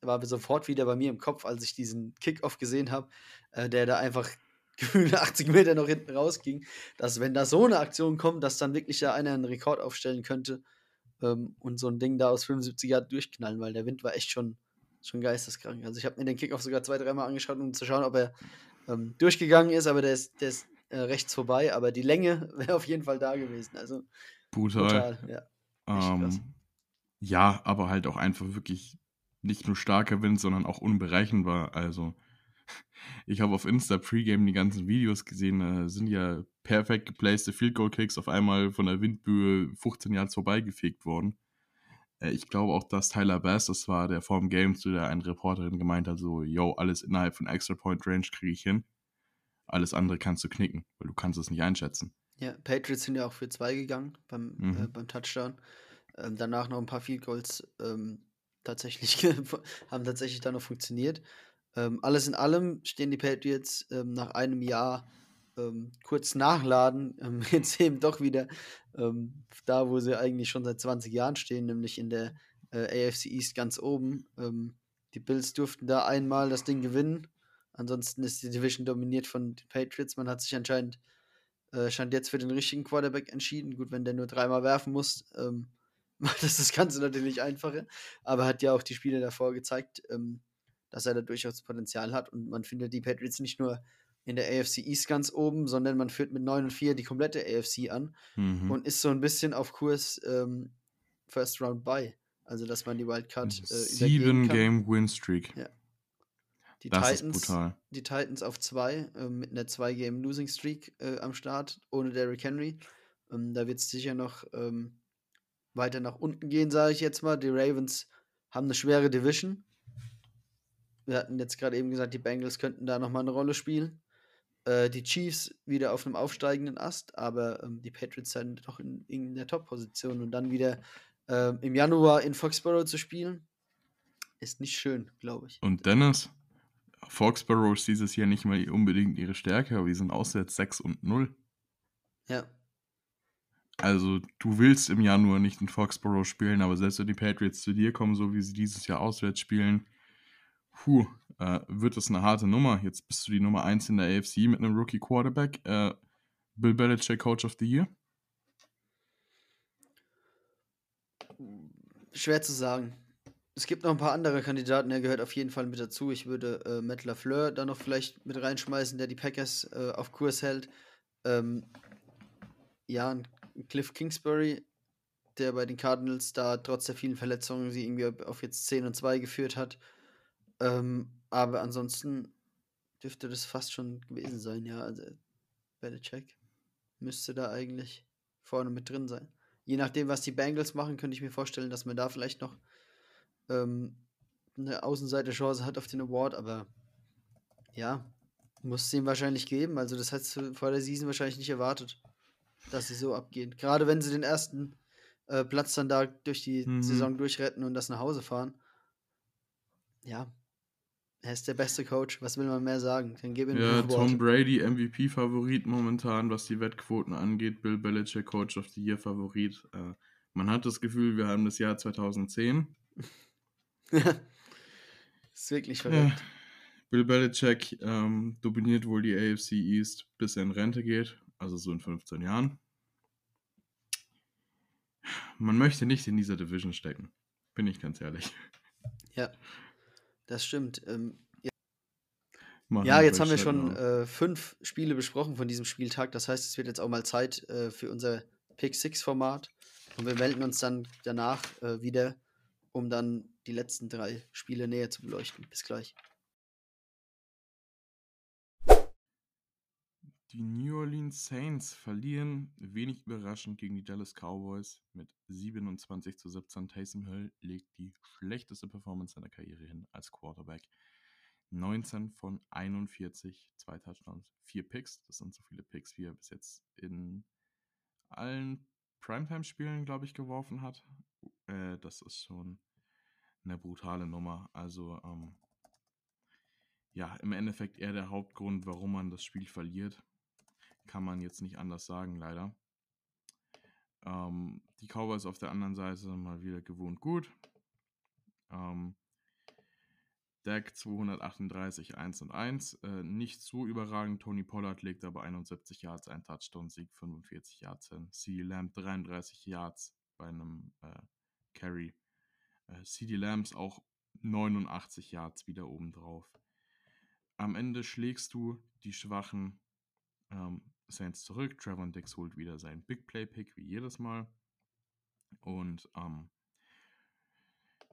war sofort wieder bei mir im Kopf, als ich diesen Kickoff gesehen habe, äh, der da einfach [laughs] gefühlt 80 Meter noch hinten rausging, dass wenn da so eine Aktion kommt, dass dann wirklich ja einer einen Rekord aufstellen könnte ähm, und so ein Ding da aus 75 Grad durchknallen, weil der Wind war echt schon, schon geisteskrank. Also ich habe mir den Kickoff sogar zwei, dreimal angeschaut, um zu schauen, ob er ähm, durchgegangen ist, aber der ist, der ist äh, rechts vorbei. Aber die Länge [laughs] wäre auf jeden Fall da gewesen. Also brutal. brutal ja. Ähm, ja, aber halt auch einfach wirklich nicht nur starker Wind, sondern auch unberechenbar. Also [laughs] ich habe auf Insta Pregame die ganzen Videos gesehen, da sind ja perfekt geplacete Field Goal Kicks auf einmal von der Windböe 15 Yards vorbeigefegt worden. Äh, ich glaube auch, dass Tyler Bass, das war der vorm Game, zu der eine Reporterin gemeint hat, so, yo, alles innerhalb von Extra Point Range kriege ich hin. Alles andere kannst du knicken, weil du kannst es nicht einschätzen. Ja, Patriots sind ja auch für zwei gegangen beim, mhm. äh, beim Touchdown. Ähm, danach noch ein paar Field Goals ähm, tatsächlich [laughs] haben tatsächlich dann noch funktioniert. Ähm, alles in allem stehen die Patriots ähm, nach einem Jahr ähm, kurz nachladen, ähm, [laughs] jetzt eben doch wieder ähm, da, wo sie eigentlich schon seit 20 Jahren stehen, nämlich in der äh, AFC East ganz oben. Ähm, die Bills durften da einmal das Ding gewinnen. Ansonsten ist die Division dominiert von den Patriots. Man hat sich anscheinend äh, scheint jetzt für den richtigen Quarterback entschieden. Gut, wenn der nur dreimal werfen muss, ähm, [laughs] macht das das Ganze natürlich einfacher. Aber hat ja auch die Spiele davor gezeigt, ähm, dass er da durchaus Potenzial hat. Und man findet die Patriots nicht nur in der AFC East ganz oben, sondern man führt mit 9 und 4 die komplette AFC an mhm. und ist so ein bisschen auf Kurs ähm, First Round by. Also, dass man die Wildcard äh, Sieben Game Win Streak. Ja. Die das Titans, die Titans auf 2 äh, mit einer 2 Game Losing Streak äh, am Start, ohne Derrick Henry. Ähm, da wird es sicher noch ähm, weiter nach unten gehen, sage ich jetzt mal. Die Ravens haben eine schwere Division. Wir hatten jetzt gerade eben gesagt, die Bengals könnten da nochmal eine Rolle spielen. Äh, die Chiefs wieder auf einem aufsteigenden Ast, aber ähm, die Patriots sind doch in, in der Top-Position und dann wieder äh, im Januar in Foxborough zu spielen, ist nicht schön, glaube ich. Und Dennis, Foxborough ist dieses Jahr nicht mal unbedingt ihre Stärke, aber die sind auswärts 6 und 0. Ja. Also, du willst im Januar nicht in Foxborough spielen, aber selbst wenn die Patriots zu dir kommen, so wie sie dieses Jahr auswärts spielen, puh, äh, wird das eine harte Nummer. Jetzt bist du die Nummer 1 in der AFC mit einem Rookie Quarterback. Äh, Bill Belichick Coach of the Year? Schwer zu sagen. es gibt noch ein paar andere Kandidaten, der gehört auf jeden Fall mit dazu. Ich würde äh, Matt LaFleur da noch vielleicht mit reinschmeißen, der die Packers äh, auf Kurs hält. Ähm, ja, Cliff Kingsbury, der bei den Cardinals da trotz der vielen Verletzungen sie irgendwie auf jetzt 10 und 2 geführt hat. Ähm, aber ansonsten dürfte das fast schon gewesen sein, ja. Also Belichick müsste da eigentlich vorne mit drin sein. Je nachdem, was die Bengals machen, könnte ich mir vorstellen, dass man da vielleicht noch ähm, eine Außenseite-Chance hat auf den Award, aber ja, muss es ihm wahrscheinlich geben. Also, das hättest du vor der Season wahrscheinlich nicht erwartet, dass sie so abgehen. Gerade wenn sie den ersten äh, Platz dann da durch die mhm. Saison durchretten und das nach Hause fahren. Ja, er ist der beste Coach. Was will man mehr sagen? Dann gib ihm Ja, Tom Brady MVP-Favorit momentan, was die Wettquoten angeht. Bill Belichick Coach of the Year-Favorit. Äh, man hat das Gefühl, wir haben das Jahr 2010. [laughs] ist wirklich verrückt. Ja. Bill Belichick ähm, dominiert wohl die AFC East, bis er in Rente geht. Also so in 15 Jahren. Man möchte nicht in dieser Division stecken. Bin ich ganz ehrlich. Ja. Das stimmt. Ähm, ja. ja jetzt haben wir schon äh, fünf Spiele besprochen von diesem Spieltag. Das heißt, es wird jetzt auch mal Zeit äh, für unser Pick 6 Format. Und wir melden uns dann danach äh, wieder, um dann die letzten drei Spiele näher zu beleuchten. Bis gleich. Die New Orleans Saints verlieren wenig überraschend gegen die Dallas Cowboys mit 27 zu 17. Taysom Hill legt die schlechteste Performance seiner Karriere hin als Quarterback. 19 von 41, zwei Touchdowns, vier Picks. Das sind so viele Picks, wie er bis jetzt in allen Primetime-Spielen, glaube ich, geworfen hat. Äh, das ist schon eine brutale Nummer. Also, ähm, ja, im Endeffekt eher der Hauptgrund, warum man das Spiel verliert. Kann man jetzt nicht anders sagen, leider. Ähm, die Cowboys auf der anderen Seite mal wieder gewohnt gut. Ähm, Deck 238, 1 und 1. Äh, nicht so überragend. Tony Pollard legt aber 71 Yards, ein Touchdown-Sieg, 45 Yards hin. CD Lamb 33 Yards bei einem äh, Carry. Äh, CD Lambs auch 89 Yards wieder obendrauf. Am Ende schlägst du die schwachen ähm, Saints zurück. Trevor Dix holt wieder seinen Big Play Pick wie jedes Mal. Und ähm,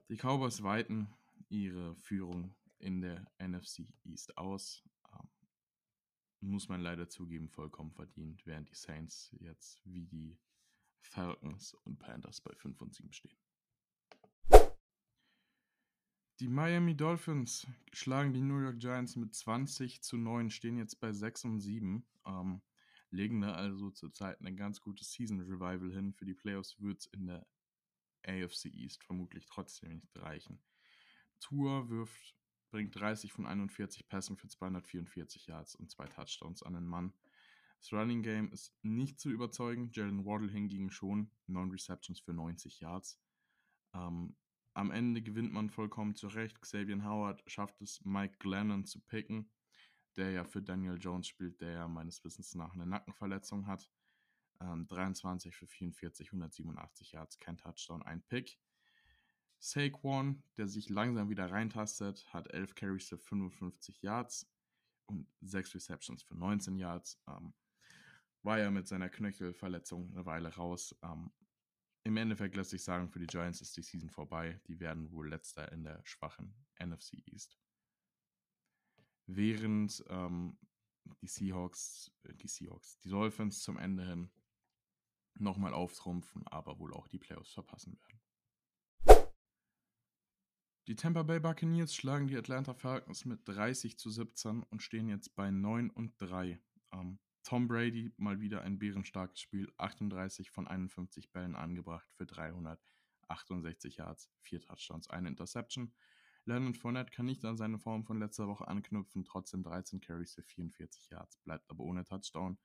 die Cowboys weiten ihre Führung in der NFC East aus. Ähm, muss man leider zugeben, vollkommen verdient, während die Saints jetzt wie die Falcons und Panthers bei 5 und 7 stehen. Die Miami Dolphins schlagen die New York Giants mit 20 zu 9, stehen jetzt bei 6 und 7. Ähm, legen da also zurzeit ein ganz gutes Season Revival hin. Für die Playoffs wird es in der AFC East vermutlich trotzdem nicht reichen. Tour wirft, bringt 30 von 41 Pässen für 244 Yards und zwei Touchdowns an den Mann. Das Running Game ist nicht zu überzeugen. Jalen Waddle hingegen schon 9 Receptions für 90 Yards. Ähm, am Ende gewinnt man vollkommen zurecht. Xavier Howard schafft es, Mike Glennon zu picken der ja für Daniel Jones spielt, der ja meines Wissens nach eine Nackenverletzung hat. Ähm, 23 für 44, 187 Yards, kein Touchdown, ein Pick. Saquon, der sich langsam wieder reintastet, hat 11 Carries für 55 Yards und 6 Receptions für 19 Yards. Ähm, war ja mit seiner Knöchelverletzung eine Weile raus. Ähm, Im Endeffekt lässt sich sagen, für die Giants ist die Season vorbei. Die werden wohl letzter in der schwachen NFC East während ähm, die Seahawks, äh, die Seahawks, die Dolphins zum Ende hin nochmal auftrumpfen, aber wohl auch die Playoffs verpassen werden. Die Tampa Bay Buccaneers schlagen die Atlanta Falcons mit 30 zu 17 und stehen jetzt bei 9 und 3. Ähm, Tom Brady mal wieder ein bärenstarkes Spiel, 38 von 51 Bällen angebracht für 368 Yards, 4 Touchdowns, eine Interception. Leonard Fournette kann nicht an seine Form von letzter Woche anknüpfen, trotzdem 13 Carries für 44 Yards, bleibt aber ohne Touchdown.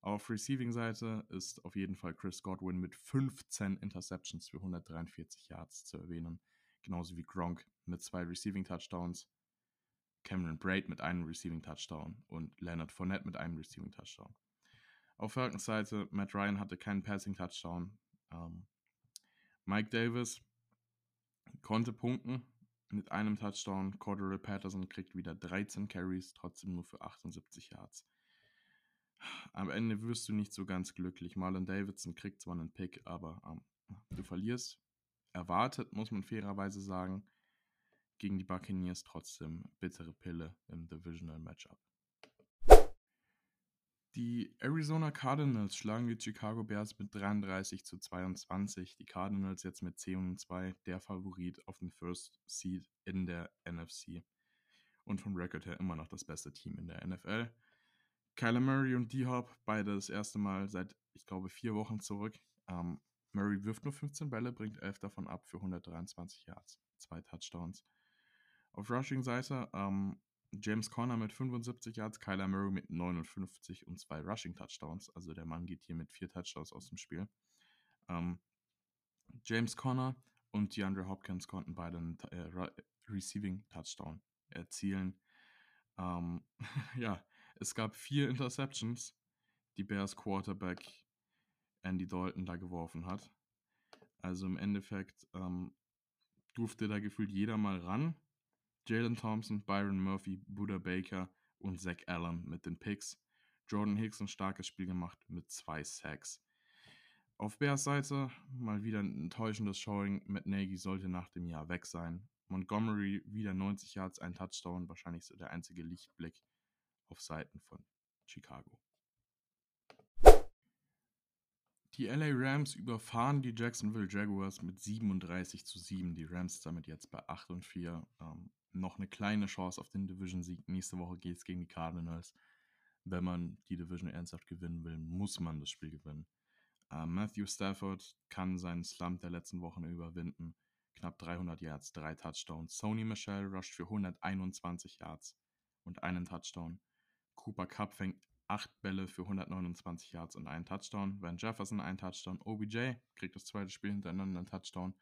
Auf Receiving-Seite ist auf jeden Fall Chris Godwin mit 15 Interceptions für 143 Yards zu erwähnen, genauso wie Gronk mit zwei Receiving-Touchdowns, Cameron Braid mit einem Receiving-Touchdown und Leonard Fournette mit einem Receiving-Touchdown. Auf Falcons Seite, Matt Ryan hatte keinen Passing-Touchdown. Ähm, Mike Davis konnte punkten mit einem Touchdown. Cordero Patterson kriegt wieder 13 Carries, trotzdem nur für 78 Yards. Am Ende wirst du nicht so ganz glücklich. Marlon Davidson kriegt zwar einen Pick, aber ähm, du verlierst. Erwartet, muss man fairerweise sagen, gegen die Buccaneers trotzdem bittere Pille im Divisional Matchup. Die Arizona Cardinals schlagen die Chicago Bears mit 33 zu 22. Die Cardinals jetzt mit 10 und 2, der Favorit auf den First Seed in der NFC. Und vom Record her immer noch das beste Team in der NFL. Kyler Murray und D-Hop, beide das erste Mal seit, ich glaube, vier Wochen zurück. Ähm, Murray wirft nur 15 Bälle, bringt 11 davon ab für 123 Yards, zwei Touchdowns. Auf Rushing-Seite ähm, James Conner mit 75 Yards, Kyler Murray mit 59 und zwei Rushing-Touchdowns. Also der Mann geht hier mit vier Touchdowns aus dem Spiel. Ähm, James Conner und DeAndre Hopkins konnten beide einen äh, Receiving-Touchdown erzielen. Ähm, [laughs] ja, es gab vier Interceptions, die Bears Quarterback Andy Dalton da geworfen hat. Also im Endeffekt ähm, durfte da gefühlt jeder mal ran. Jalen Thompson, Byron Murphy, Buda Baker und Zach Allen mit den Picks. Jordan Hicks ein starkes Spiel gemacht mit zwei Sacks. Auf Bears Seite mal wieder ein enttäuschendes Showing. Matt Nagy sollte nach dem Jahr weg sein. Montgomery wieder 90 Yards, ein Touchdown, wahrscheinlich so der einzige Lichtblick auf Seiten von Chicago. Die LA Rams überfahren die Jacksonville Jaguars mit 37 zu 7. Die Rams damit jetzt bei 8 und 4. Ähm, noch eine kleine Chance auf den Division-Sieg. Nächste Woche geht es gegen die Cardinals. Wenn man die Division ernsthaft gewinnen will, muss man das Spiel gewinnen. Äh, Matthew Stafford kann seinen Slump der letzten Wochen überwinden. Knapp 300 Yards, drei Touchdowns. Sony Michelle rusht für 121 Yards und einen Touchdown. Cooper Cup fängt 8 Bälle für 129 Yards und einen Touchdown. Van Jefferson einen Touchdown. OBJ kriegt das zweite Spiel hintereinander einen Touchdown.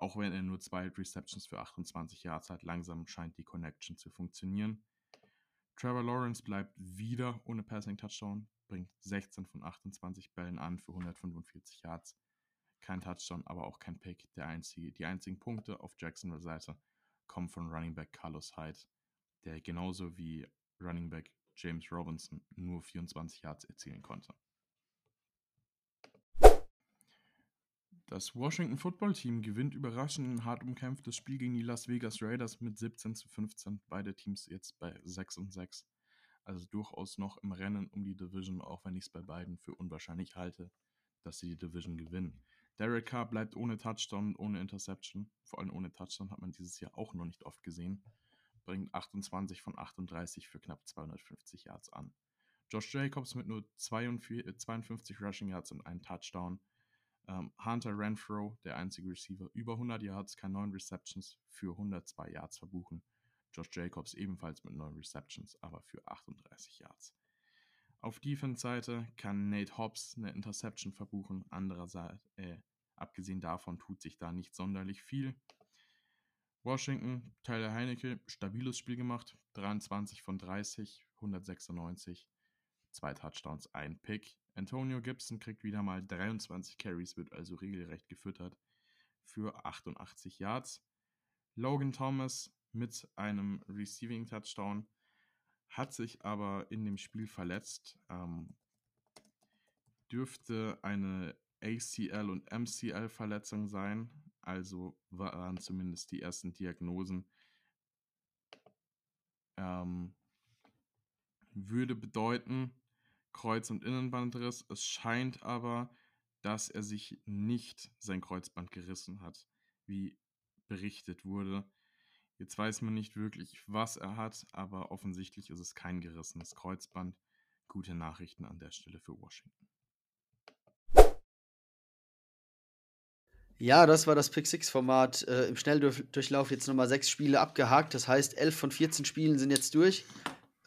Auch wenn er nur zwei Receptions für 28 Yards hat, langsam scheint die Connection zu funktionieren. Trevor Lawrence bleibt wieder ohne Passing Touchdown, bringt 16 von 28 Bällen an für 145 Yards. Kein Touchdown, aber auch kein Pick. Der einzige, die einzigen Punkte auf Jacksonville Seite kommen von Running Back Carlos Hyde, der genauso wie Running Back James Robinson nur 24 Yards erzielen konnte. Das Washington Football Team gewinnt überraschend ein hart umkämpftes Spiel gegen die Las Vegas Raiders mit 17 zu 15. Beide Teams jetzt bei 6 und 6. Also durchaus noch im Rennen um die Division, auch wenn ich es bei beiden für unwahrscheinlich halte, dass sie die Division gewinnen. Derek Carr bleibt ohne Touchdown und ohne Interception. Vor allem ohne Touchdown hat man dieses Jahr auch noch nicht oft gesehen bringt 28 von 38 für knapp 250 Yards an. Josh Jacobs mit nur 42, 52 äh, Rushing Yards und einem Touchdown. Ähm, Hunter Renfro, der einzige Receiver, über 100 Yards, kann 9 Receptions für 102 Yards verbuchen. Josh Jacobs ebenfalls mit 9 Receptions, aber für 38 Yards. Auf Defense-Seite kann Nate Hobbs eine Interception verbuchen. Andererseits, äh, abgesehen davon tut sich da nicht sonderlich viel. Washington, Tyler Heinecke, stabiles Spiel gemacht. 23 von 30, 196, zwei Touchdowns, ein Pick. Antonio Gibson kriegt wieder mal 23 Carries, wird also regelrecht gefüttert für 88 Yards. Logan Thomas mit einem Receiving Touchdown hat sich aber in dem Spiel verletzt. Ähm, dürfte eine ACL und MCL Verletzung sein. Also waren zumindest die ersten Diagnosen. Ähm, würde bedeuten Kreuz- und Innenbandriss. Es scheint aber, dass er sich nicht sein Kreuzband gerissen hat, wie berichtet wurde. Jetzt weiß man nicht wirklich, was er hat, aber offensichtlich ist es kein gerissenes Kreuzband. Gute Nachrichten an der Stelle für Washington. Ja, das war das Pick-Six-Format äh, im Schnelldurchlauf. Jetzt nochmal sechs Spiele abgehakt. Das heißt, elf von 14 Spielen sind jetzt durch.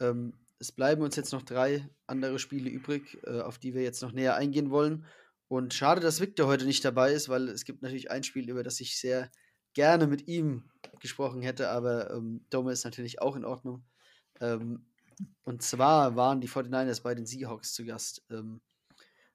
Ähm, es bleiben uns jetzt noch drei andere Spiele übrig, äh, auf die wir jetzt noch näher eingehen wollen. Und schade, dass Victor heute nicht dabei ist, weil es gibt natürlich ein Spiel, über das ich sehr gerne mit ihm gesprochen hätte, aber ähm, Dome ist natürlich auch in Ordnung. Ähm, und zwar waren die 49ers bei den Seahawks zu Gast. Ähm,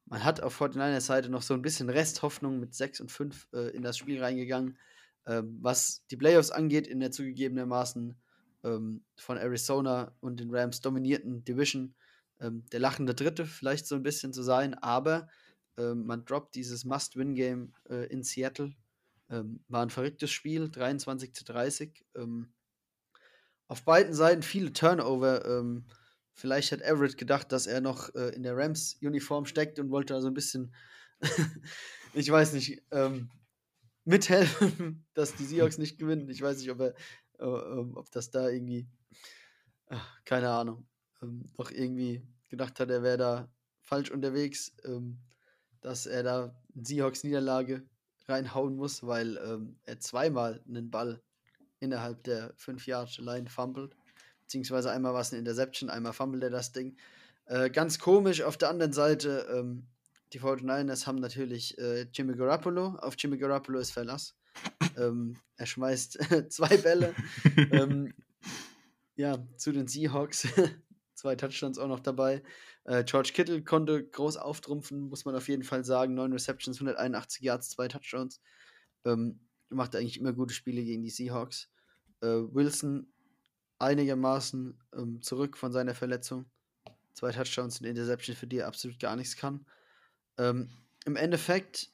man hat auf 49ers Seite noch so ein bisschen Resthoffnung mit 6 und 5 äh, in das Spiel reingegangen. Ähm, was die Playoffs angeht, in der zugegebenermaßen ähm, von Arizona und den Rams dominierten Division, ähm, der lachende Dritte vielleicht so ein bisschen zu sein, aber ähm, man droppt dieses Must-Win-Game äh, in Seattle. Ähm, war ein verrücktes Spiel, 23 zu 30. Ähm, auf beiden Seiten viele Turnover. vielleicht hat Everett gedacht, dass er noch äh, in der Rams-Uniform steckt und wollte da so ein bisschen, [laughs] ich weiß nicht, mithelfen, [laughs] dass die Seahawks nicht gewinnen. Ich weiß nicht, ob er, äh, ob das da irgendwie, ach, keine Ahnung, ähm, noch irgendwie gedacht hat, er wäre da falsch unterwegs, ähm, dass er da eine Seahawks-Niederlage reinhauen muss, weil ähm, er zweimal einen Ball innerhalb der 5-Yard-Line fummelt. Beziehungsweise einmal war es eine Interception, einmal fummelt er das Ding. Äh, ganz komisch. Auf der anderen Seite ähm, die 49ers haben natürlich äh, Jimmy Garoppolo. Auf Jimmy Garoppolo ist Verlass. Ähm, er schmeißt [laughs] zwei Bälle. ähm, ja, zu den Seahawks. [laughs] zwei Touchdowns auch noch dabei. Äh, George Kittle konnte groß auftrumpfen, muss man auf jeden Fall sagen. Neun Receptions, 181 Yards, zwei Touchdowns. Ähm, macht eigentlich immer gute Spiele gegen die Seahawks. Äh, Wilson einigermaßen ähm, zurück von seiner Verletzung. Zwei Touchdowns und Interception, für die er absolut gar nichts kann. Ähm, Im Endeffekt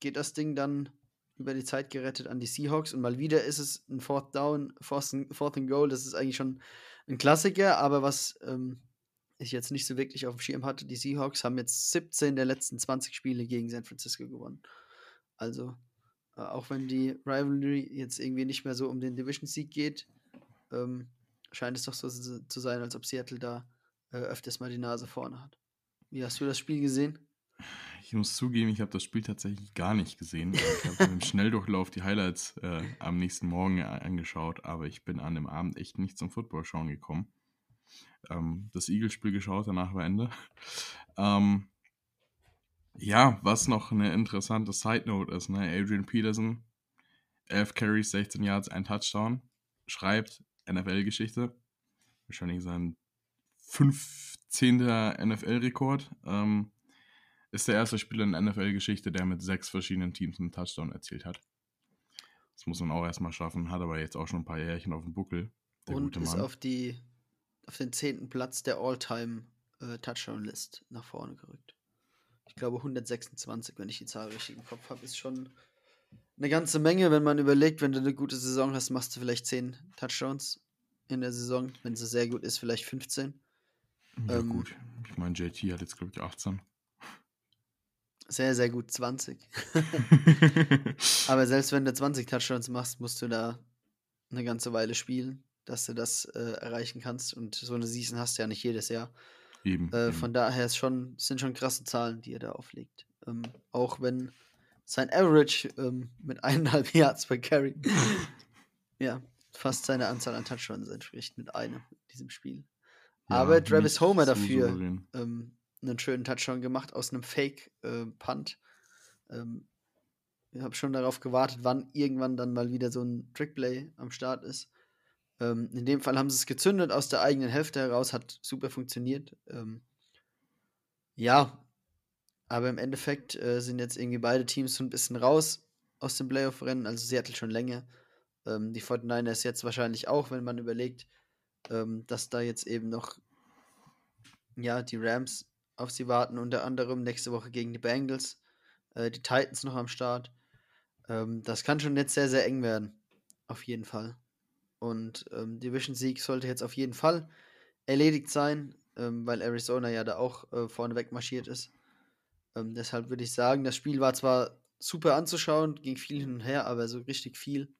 geht das Ding dann über die Zeit gerettet an die Seahawks und mal wieder ist es ein Fourth Down, Fourth, Fourth and Goal. Das ist eigentlich schon ein Klassiker, aber was ähm, ich jetzt nicht so wirklich auf dem Schirm hatte, die Seahawks haben jetzt 17 der letzten 20 Spiele gegen San Francisco gewonnen. Also, äh, auch wenn die Rivalry jetzt irgendwie nicht mehr so um den Division-Sieg geht, ähm, scheint es doch so zu sein, als ob Seattle da äh, öfters mal die Nase vorne hat. Wie hast du das Spiel gesehen? Ich muss zugeben, ich habe das Spiel tatsächlich gar nicht gesehen. Ich habe im Schnelldurchlauf die Highlights äh, am nächsten Morgen angeschaut, aber ich bin an dem Abend echt nicht zum Football schauen gekommen. Ähm, das Eagles-Spiel geschaut, danach war Ende. Ähm, ja, was noch eine interessante Side Note ist, ne? Adrian Peterson, 11 Carries, 16 Yards, ein Touchdown, schreibt NFL-Geschichte. Wahrscheinlich sein 15. NFL-Rekord. Ähm, ist der erste Spieler in NFL-Geschichte, der mit sechs verschiedenen Teams einen Touchdown erzielt hat. Das muss man auch erstmal schaffen, hat aber jetzt auch schon ein paar Jährchen auf dem Buckel. Und ist auf, die, auf den zehnten Platz der All-Time-Touchdown-List äh, nach vorne gerückt. Ich glaube 126, wenn ich die Zahl richtig im Kopf habe, ist schon eine ganze Menge, wenn man überlegt, wenn du eine gute Saison hast, machst du vielleicht 10 Touchdowns in der Saison. Wenn sie sehr gut ist, vielleicht 15. Ja, ähm, gut. Ich meine, JT hat jetzt, glaube ich, 18. Sehr, sehr gut 20. [laughs] Aber selbst wenn du 20 Touchdowns machst, musst du da eine ganze Weile spielen, dass du das äh, erreichen kannst. Und so eine Season hast du ja nicht jedes Jahr. Eben. Äh, von eben. daher ist schon, sind schon krasse Zahlen, die er da auflegt. Ähm, auch wenn sein Average ähm, mit eineinhalb [laughs] Yards per Carry [laughs] ja, fast seine Anzahl an Touchdowns entspricht mit einem in diesem Spiel. Ja, Aber Travis Homer dafür ähm, einen schönen Touchdown gemacht aus einem Fake-Punt. Äh, ähm, ich habe schon darauf gewartet, wann irgendwann dann mal wieder so ein Trickplay am Start ist. Ähm, in dem Fall haben sie es gezündet aus der eigenen Hälfte heraus, hat super funktioniert. Ähm, ja, aber im Endeffekt äh, sind jetzt irgendwie beide Teams so ein bisschen raus aus dem Playoff-Rennen, also Seattle schon länger. Ähm, die 49ers jetzt wahrscheinlich auch, wenn man überlegt, ähm, dass da jetzt eben noch ja, die Rams auf sie warten, unter anderem nächste Woche gegen die Bengals, äh, die Titans noch am Start. Ähm, das kann schon jetzt sehr, sehr eng werden. Auf jeden Fall. Und ähm, Division-Sieg sollte jetzt auf jeden Fall erledigt sein, ähm, weil Arizona ja da auch äh, vorneweg marschiert ist. Ähm, deshalb würde ich sagen, das Spiel war zwar super anzuschauen, ging viel hin und her, aber so richtig viel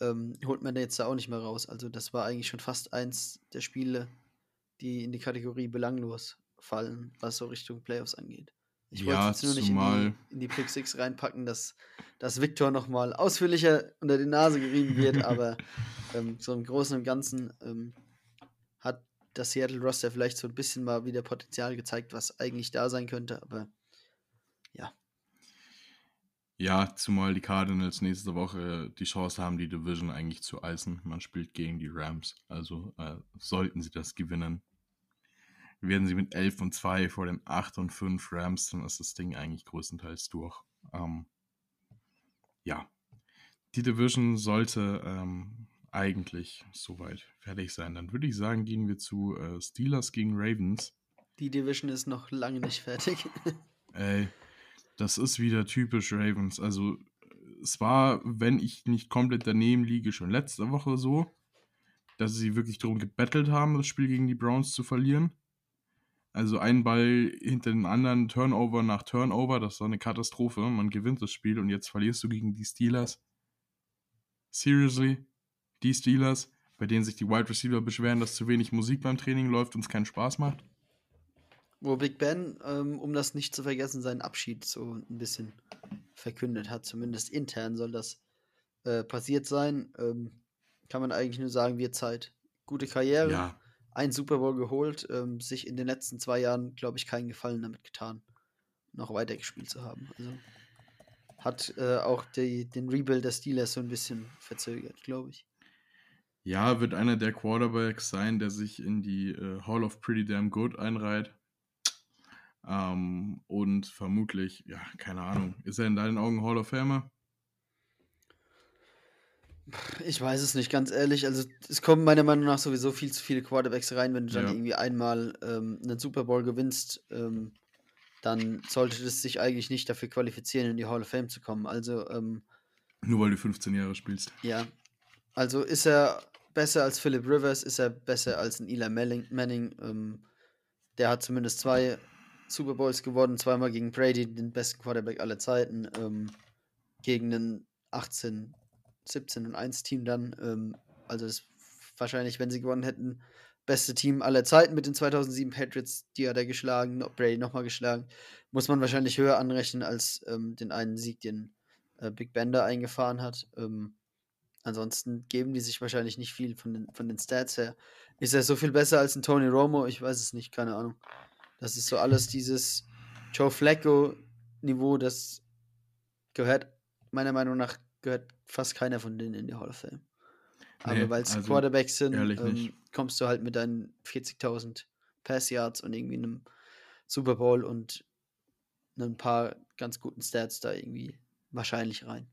ähm, holt man da jetzt da auch nicht mehr raus. Also das war eigentlich schon fast eins der Spiele, die in die Kategorie belanglos fallen, was so Richtung Playoffs angeht. Ich wollte ja, jetzt nur nicht in die, in die Pick 6 reinpacken, dass, dass Victor nochmal ausführlicher unter die Nase gerieben wird, [laughs] aber ähm, so im Großen und Ganzen ähm, hat das Seattle Roster vielleicht so ein bisschen mal wieder Potenzial gezeigt, was eigentlich da sein könnte, aber ja. Ja, zumal die Cardinals nächste Woche die Chance haben, die Division eigentlich zu eisen. Man spielt gegen die Rams, also äh, sollten sie das gewinnen, werden sie mit 11 und 2 vor den 8 und 5 Rams, dann ist das Ding eigentlich größtenteils durch. Ähm, ja, die Division sollte ähm, eigentlich soweit fertig sein. Dann würde ich sagen, gehen wir zu äh, Steelers gegen Ravens. Die Division ist noch lange nicht fertig. [laughs] Ey, das ist wieder typisch Ravens. Also, es war, wenn ich nicht komplett daneben liege, schon letzte Woche so, dass sie wirklich darum gebettelt haben, das Spiel gegen die Browns zu verlieren. Also ein Ball hinter den anderen, Turnover nach Turnover, das war eine Katastrophe. Man gewinnt das Spiel und jetzt verlierst du gegen die Steelers. Seriously? Die Steelers, bei denen sich die Wide Receiver beschweren, dass zu wenig Musik beim Training läuft und es keinen Spaß macht? Wo Big Ben, ähm, um das nicht zu vergessen, seinen Abschied so ein bisschen verkündet hat. Zumindest intern soll das äh, passiert sein. Ähm, kann man eigentlich nur sagen, wir Zeit. Gute Karriere. Ja. Ein Super Bowl geholt, ähm, sich in den letzten zwei Jahren, glaube ich, keinen Gefallen damit getan, noch weitergespielt zu haben. Also hat äh, auch die, den Rebuild der Steelers so ein bisschen verzögert, glaube ich. Ja, wird einer der Quarterbacks sein, der sich in die äh, Hall of Pretty Damn Good einreiht. Ähm, und vermutlich, ja, keine Ahnung, ist er in deinen Augen Hall of Famer? Ich weiß es nicht, ganz ehrlich. Also, es kommen meiner Meinung nach sowieso viel zu viele Quarterbacks rein, wenn du dann ja. irgendwie einmal ähm, einen Super Bowl gewinnst. Ähm, dann sollte es sich eigentlich nicht dafür qualifizieren, in die Hall of Fame zu kommen. Also, ähm, Nur weil du 15 Jahre spielst. Ja. Also ist er besser als Philip Rivers, ist er besser als ein Eli Manning. Ähm, der hat zumindest zwei Super Bowls gewonnen, zweimal gegen Brady, den besten Quarterback aller Zeiten, ähm, gegen ein 18, 17 und 1 Team dann. Ähm, also das wahrscheinlich, wenn sie gewonnen hätten, beste Team aller Zeiten mit den 2007 Patriots, die hat er geschlagen, Brady nochmal geschlagen. Muss man wahrscheinlich höher anrechnen als ähm, den einen Sieg, den äh, Big Bender eingefahren hat. Ähm, ansonsten geben die sich wahrscheinlich nicht viel von den, von den Stats her. Ist er so viel besser als ein Tony Romo? Ich weiß es nicht, keine Ahnung. Das ist so alles dieses Joe Flacco-Niveau, das gehört, meiner Meinung nach, gehört fast keiner von denen in die Hall of Fame. Aber nee, weil es also Quarterbacks sind, ähm, kommst du halt mit deinen 40.000 Pass Yards und irgendwie einem Super Bowl und ein paar ganz guten Stats da irgendwie wahrscheinlich rein.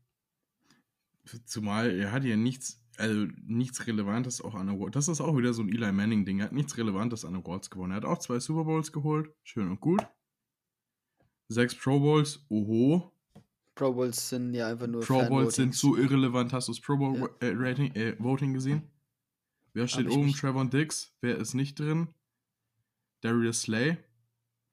Zumal er hat ja nichts, also nichts Relevantes auch an Awards. Das ist auch wieder so ein Eli Manning-Ding. Er hat nichts Relevantes an Awards gewonnen. Er hat auch zwei Super Bowls geholt. Schön und gut. Sechs Pro Bowls. Oho. Pro Bowls sind ja einfach nur. Pro Bowls sind so irrelevant. Hast du das Pro Bowl ja. äh, Rating, äh, Voting gesehen? Wer steht oben? Trevor Dix. Wer ist nicht drin? Darius Slay,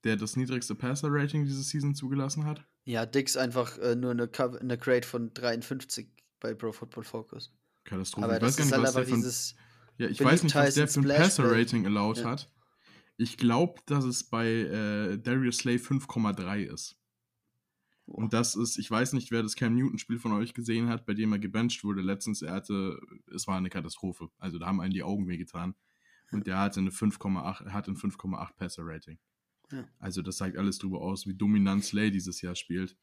der das niedrigste Passer-Rating diese Season zugelassen hat. Ja, Dix einfach äh, nur eine, eine Grade von 53 bei Pro Football Focus. Katastrophe. Aber ich weiß gar nicht, halt was der für ein, Ja, ich weiß nicht, was der für ein Passer-Rating allowed ja. hat. Ich glaube, dass es bei äh, Darius Slay 5,3 ist. Und das ist, ich weiß nicht, wer das Cam Newton-Spiel von euch gesehen hat, bei dem er gebencht wurde letztens. Er hatte, es war eine Katastrophe. Also da haben einen die Augen wehgetan. Und der hatte eine 5,8, hat ein 5,8 Passer-Rating. Ja. Also das zeigt alles darüber aus, wie dominant Slay dieses Jahr spielt.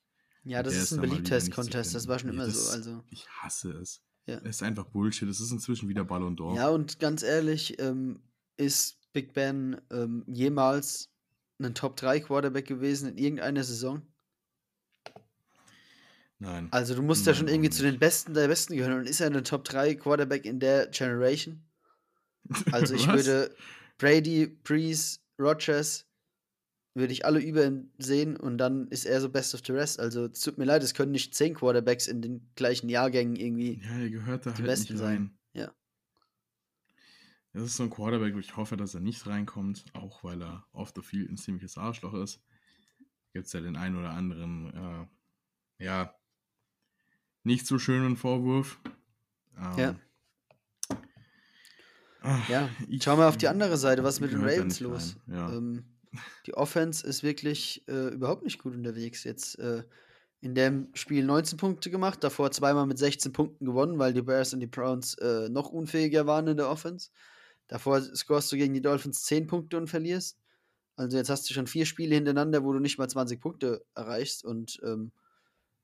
Ja, das ist ein Beliebtheits-Contest, das war schon immer das, so. Also. Ich hasse es. Ja. Es ist einfach Bullshit. Es ist inzwischen wieder Ballon d'Or. Ja, und ganz ehrlich, ähm, ist Big Ben ähm, jemals ein Top 3 Quarterback gewesen in irgendeiner Saison? Nein. Also du musst Nein, ja schon irgendwie zu den Besten der Besten gehören. Und ist er ein Top 3 Quarterback in der Generation? Also ich [laughs] würde Brady, Breeze, Rogers, würde ich alle über ihn sehen und dann ist er so best of the rest. Also es tut mir leid, es können nicht zehn Quarterbacks in den gleichen Jahrgängen irgendwie ja, er gehört da die halt besten nicht sein. Ja. Das ist so ein Quarterback, wo ich hoffe, dass er nicht reinkommt, auch weil er off the field ein ziemliches Arschloch ist. Gibt es ja den einen oder anderen, äh, ja, nicht so schönen Vorwurf. Ähm, ja. Ach, ja, schau mal auf die andere Seite, was ist mit den Ravens los? Ja. Ähm, die Offense ist wirklich äh, überhaupt nicht gut unterwegs. Jetzt äh, in dem Spiel 19 Punkte gemacht, davor zweimal mit 16 Punkten gewonnen, weil die Bears und die Browns äh, noch unfähiger waren in der Offense. Davor scorest du gegen die Dolphins 10 Punkte und verlierst. Also jetzt hast du schon vier Spiele hintereinander, wo du nicht mal 20 Punkte erreichst und ähm,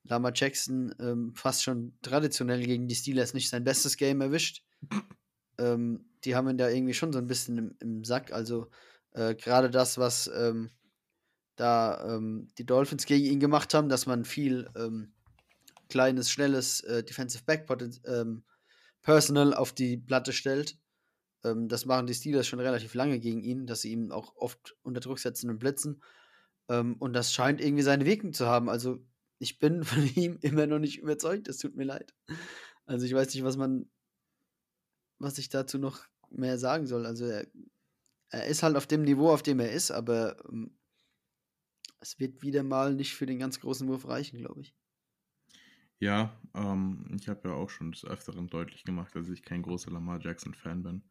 Lama Jackson ähm, fast schon traditionell gegen die Steelers nicht sein bestes Game erwischt. [clears throat] ähm, die haben ihn da irgendwie schon so ein bisschen im, im Sack. Also äh, gerade das, was ähm, da ähm, die Dolphins gegen ihn gemacht haben, dass man viel ähm, kleines, schnelles äh, Defensive Back ähm, Personal auf die Platte stellt. Das machen die Steelers schon relativ lange gegen ihn, dass sie ihn auch oft unter Druck setzen und blitzen. Und das scheint irgendwie seine Wirkung zu haben. Also ich bin [laughs] von ihm immer noch nicht überzeugt. Es tut mir leid. Also ich weiß nicht, was man, was ich dazu noch mehr sagen soll. Also er, er ist halt auf dem Niveau, auf dem er ist, aber ähm, es wird wieder mal nicht für den ganz großen Wurf reichen, glaube ich. Ja, ähm, ich habe ja auch schon des Öfteren deutlich gemacht, dass ich kein großer Lamar Jackson-Fan bin.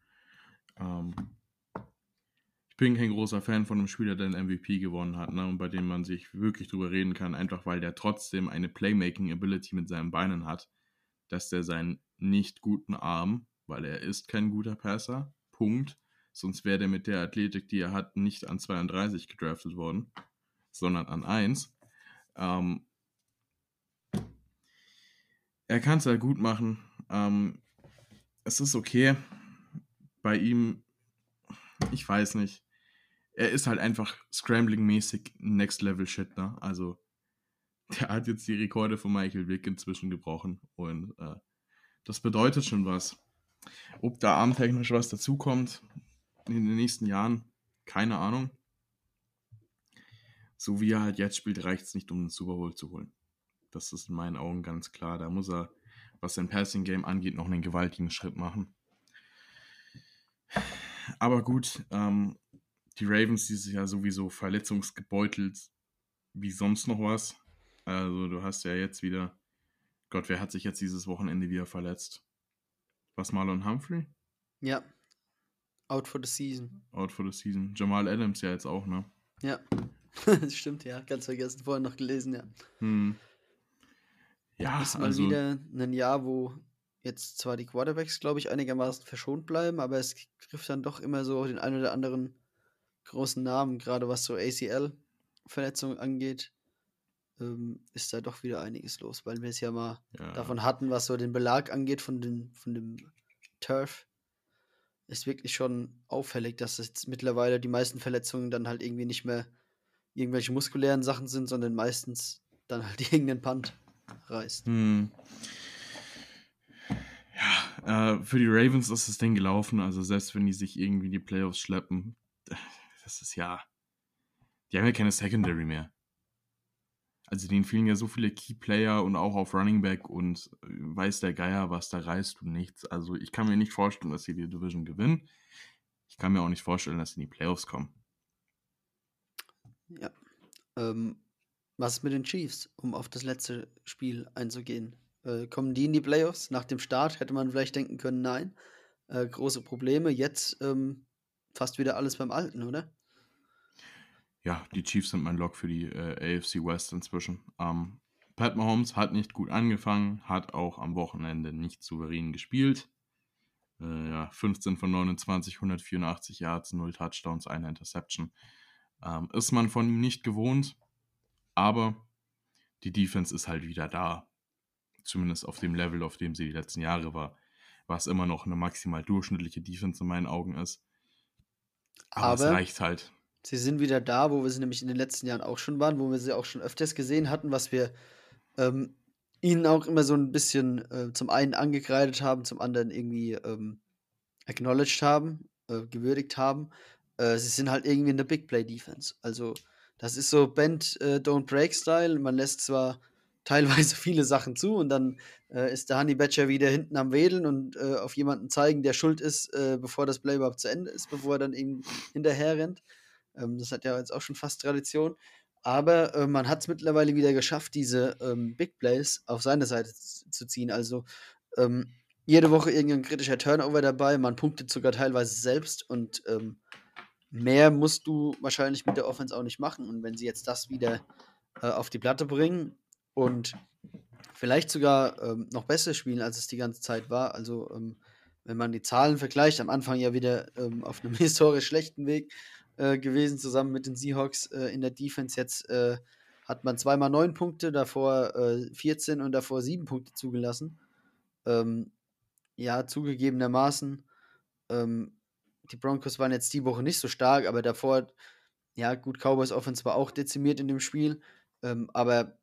Ähm, ich bin kein großer Fan von einem Spieler, der einen MVP gewonnen hat, ne, und bei dem man sich wirklich drüber reden kann, einfach weil der trotzdem eine Playmaking-Ability mit seinen Beinen hat, dass der seinen nicht guten Arm, weil er ist kein guter Passer, Punkt, sonst wäre der mit der Athletik, die er hat, nicht an 32 gedraftet worden, sondern an 1. Ähm, er kann es halt gut machen. Ähm, es ist okay. Bei ihm, ich weiß nicht. Er ist halt einfach Scrambling-mäßig Next-Level-Shit, ne? Also, [laughs] der hat jetzt die Rekorde von Michael Wick inzwischen gebrochen. Und äh, das bedeutet schon was. Ob da armtechnisch was dazukommt in den nächsten Jahren, keine Ahnung. So wie er halt jetzt spielt, reicht es nicht, um den Super Bowl zu holen. Das ist in meinen Augen ganz klar. Da muss er, was sein Passing Game angeht, noch einen gewaltigen Schritt machen. Aber gut, ähm, die Ravens dieses Jahr sowieso verletzungsgebeutelt wie sonst noch was. Also du hast ja jetzt wieder, Gott, wer hat sich jetzt dieses Wochenende wieder verletzt? Was Marlon Humphrey? Ja. Out for the season. Out for the season. Jamal Adams ja jetzt auch, ne? Ja. [laughs] das stimmt, ja. Ganz vergessen, vorher noch gelesen, ja. Hm. Ja, ist mal also, wieder ein Jahr, wo jetzt zwar die Quarterbacks, glaube ich, einigermaßen verschont bleiben, aber es trifft dann doch immer so den einen oder anderen großen Namen, gerade was so ACL-Verletzungen angeht, ähm, ist da doch wieder einiges los, weil wir es ja mal ja. davon hatten, was so den Belag angeht von, den, von dem Turf. Ist wirklich schon auffällig, dass jetzt mittlerweile die meisten Verletzungen dann halt irgendwie nicht mehr irgendwelche muskulären Sachen sind, sondern meistens dann halt [laughs] irgendein Punt reißt. Hm. Ja, äh, für die Ravens ist das Ding gelaufen. Also selbst wenn die sich irgendwie in die Playoffs schleppen, das ist ja. Die haben ja keine Secondary mehr. Also denen fehlen ja so viele Key-Player und auch auf Running Back und äh, weiß der Geier, was da reißt und nichts. Also ich kann mir nicht vorstellen, dass sie die Division gewinnen. Ich kann mir auch nicht vorstellen, dass sie in die Playoffs kommen. Ja. Ähm, was ist mit den Chiefs, um auf das letzte Spiel einzugehen? Äh, kommen die in die Playoffs? Nach dem Start hätte man vielleicht denken können, nein. Äh, große Probleme. Jetzt ähm, fast wieder alles beim Alten, oder? Ja, die Chiefs sind mein Lock für die äh, AFC West inzwischen. Ähm, Pat Mahomes hat nicht gut angefangen, hat auch am Wochenende nicht souverän gespielt. Äh, ja, 15 von 29, 184 Yards, 0 Touchdowns, eine Interception. Ähm, ist man von ihm nicht gewohnt. Aber die Defense ist halt wieder da. Zumindest auf dem Level, auf dem sie die letzten Jahre war. Was immer noch eine maximal durchschnittliche Defense in meinen Augen ist. Aber, Aber es reicht halt. Sie sind wieder da, wo wir sie nämlich in den letzten Jahren auch schon waren, wo wir sie auch schon öfters gesehen hatten, was wir ähm, ihnen auch immer so ein bisschen äh, zum einen angekreidet haben, zum anderen irgendwie ähm, acknowledged haben, äh, gewürdigt haben. Äh, sie sind halt irgendwie in der Big Play Defense. Also das ist so Bend, äh, Don't Break Style. Man lässt zwar teilweise [laughs] viele Sachen zu und dann äh, ist der Honey Badger wieder hinten am Wedeln und äh, auf jemanden zeigen, der schuld ist, bevor das Play überhaupt zu Ende ist, bevor er dann eben hinterher rennt. Ähm, das hat ja jetzt auch schon fast Tradition. Aber äh, man hat es mittlerweile wieder geschafft, diese ähm, Big Plays auf seine Seite zu ziehen. Also ähm, jede Woche irgendein kritischer Turnover dabei. Man punktet sogar teilweise selbst und ähm, mehr musst du wahrscheinlich mit der Offense auch nicht machen. Und wenn sie jetzt das wieder äh, auf die Platte bringen und vielleicht sogar ähm, noch besser spielen, als es die ganze Zeit war, also ähm, wenn man die Zahlen vergleicht, am Anfang ja wieder ähm, auf einem [laughs] historisch schlechten Weg äh, gewesen, zusammen mit den Seahawks äh, in der Defense. Jetzt äh, hat man zweimal neun Punkte, davor 14 äh, und davor sieben Punkte zugelassen. Ähm, ja, zugegebenermaßen ähm, die Broncos waren jetzt die Woche nicht so stark, aber davor, ja, gut, Cowboys Offense war auch dezimiert in dem Spiel. Ähm, aber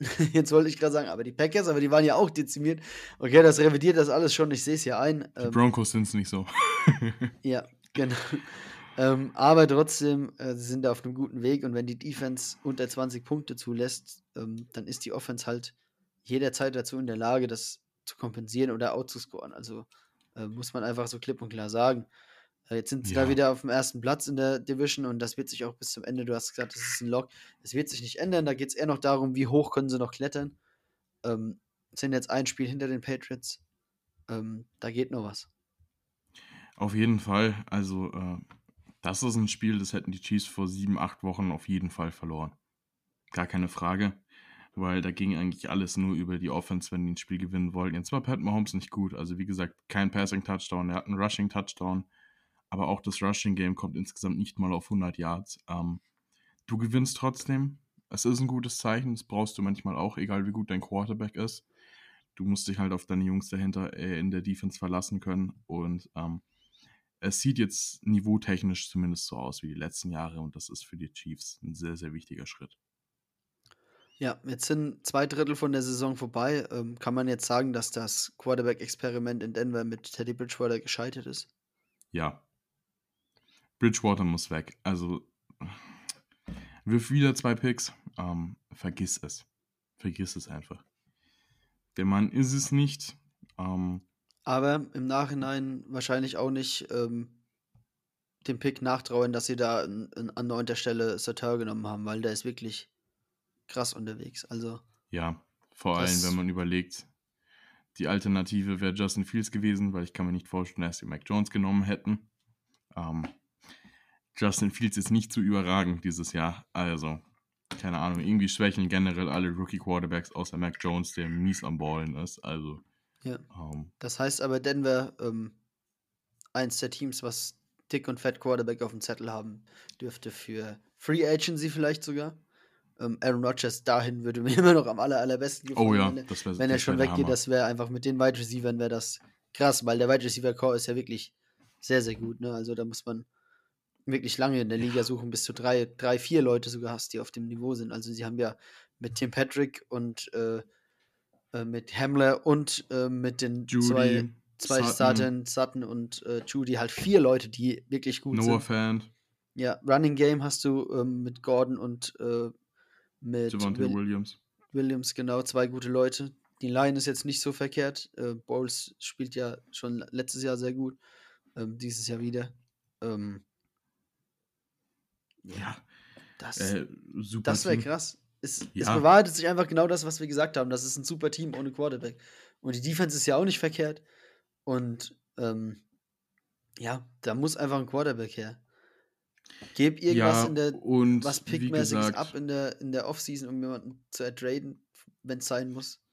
[laughs] Jetzt wollte ich gerade sagen, aber die Packers, aber die waren ja auch dezimiert. Okay, das revidiert das alles schon, ich sehe es ja ein. Die ähm, Broncos sind es nicht so. ja, genau. [laughs] Ähm, aber trotzdem, äh, sie sind da auf einem guten Weg und wenn die Defense unter 20 Punkte zulässt, ähm, dann ist die Offense halt jederzeit dazu in der Lage, das zu kompensieren oder outzuscoren. Also äh, muss man einfach so klipp und klar sagen. Äh, jetzt sind sie ja. da wieder auf dem ersten Platz in der Division und das wird sich auch bis zum Ende, du hast gesagt, das ist ein Lock, das wird sich nicht ändern. Da geht es eher noch darum, wie hoch können sie noch klettern. Ähm, sind jetzt ein Spiel hinter den Patriots. Ähm, da geht noch was. Auf jeden Fall. Also, äh, das ist ein Spiel, das hätten die Chiefs vor sieben, acht Wochen auf jeden Fall verloren. Gar keine Frage weil da ging eigentlich alles nur über die Offense, wenn die ein Spiel gewinnen wollten. Jetzt war Pat Mahomes nicht gut. Also wie gesagt, kein Passing-Touchdown, er hat einen Rushing-Touchdown, aber auch das Rushing-Game kommt insgesamt nicht mal auf 100 Yards. Ähm, du gewinnst trotzdem. Es ist ein gutes Zeichen, das brauchst du manchmal auch, egal wie gut dein Quarterback ist. Du musst dich halt auf deine Jungs dahinter äh, in der Defense verlassen können und ähm, es sieht jetzt niveautechnisch zumindest so aus wie die letzten Jahre und das ist für die Chiefs ein sehr, sehr wichtiger Schritt. Ja, jetzt sind zwei Drittel von der Saison vorbei. Ähm, kann man jetzt sagen, dass das Quarterback-Experiment in Denver mit Teddy Bridgewater gescheitert ist? Ja. Bridgewater muss weg. Also, wirf wieder zwei Picks. Ähm, vergiss es. Vergiss es einfach. Der Mann ist es nicht. Ähm, Aber im Nachhinein wahrscheinlich auch nicht ähm, dem Pick nachtrauen, dass sie da an, an neunter Stelle Satar genommen haben, weil der ist wirklich krass unterwegs. Also. Ja, vor allem, wenn man überlegt, die Alternative wäre Justin Fields gewesen, weil ich kann mir nicht vorstellen, dass sie Mac Jones genommen hätten. Ähm, Justin Fields ist nicht zu überragend dieses Jahr. Also, keine Ahnung, irgendwie schwächeln generell alle Rookie-Quarterbacks außer Mac Jones, der mies am Ballen ist. Also. Ja. Ähm, das heißt aber, Denver, ähm, eins der Teams, was dick und fett Quarterback auf dem Zettel haben dürfte für Free Agency vielleicht sogar ähm, Aaron Rodgers dahin würde mir [laughs] immer noch am aller, allerbesten gefallen. Oh ja, wenn, das wär, wenn er schon weggeht, das wäre einfach mit den Wide Receivers wäre das krass, weil der Wide Receiver Core ist ja wirklich sehr, sehr gut. Ne? Also da muss man wirklich lange in der Liga suchen, bis du drei, drei, vier Leute sogar hast, die auf dem Niveau sind. Also sie haben ja mit Tim Patrick und äh, äh, mit Hamler und äh, mit den Judy, zwei, zwei Sutton. Sutton, Sutton und äh, Judy halt vier Leute, die wirklich gut Noah sind. Noah Fan. Ja, Running Game hast du ähm, mit Gordon und äh, mit Will Williams. Williams, genau, zwei gute Leute. Die Line ist jetzt nicht so verkehrt. Äh, Bowles spielt ja schon letztes Jahr sehr gut. Ähm, dieses Jahr wieder. Ähm, ja, das, äh, das wäre krass. Es, ja. es bewahrheitet sich einfach genau das, was wir gesagt haben. Das ist ein super Team ohne Quarterback. Und die Defense ist ja auch nicht verkehrt. Und ähm, ja, da muss einfach ein Quarterback her. Geb irgendwas ja, in der und was Pickmäßiges ab in der, in der Offseason, um jemanden zu ertraden, wenn es sein muss.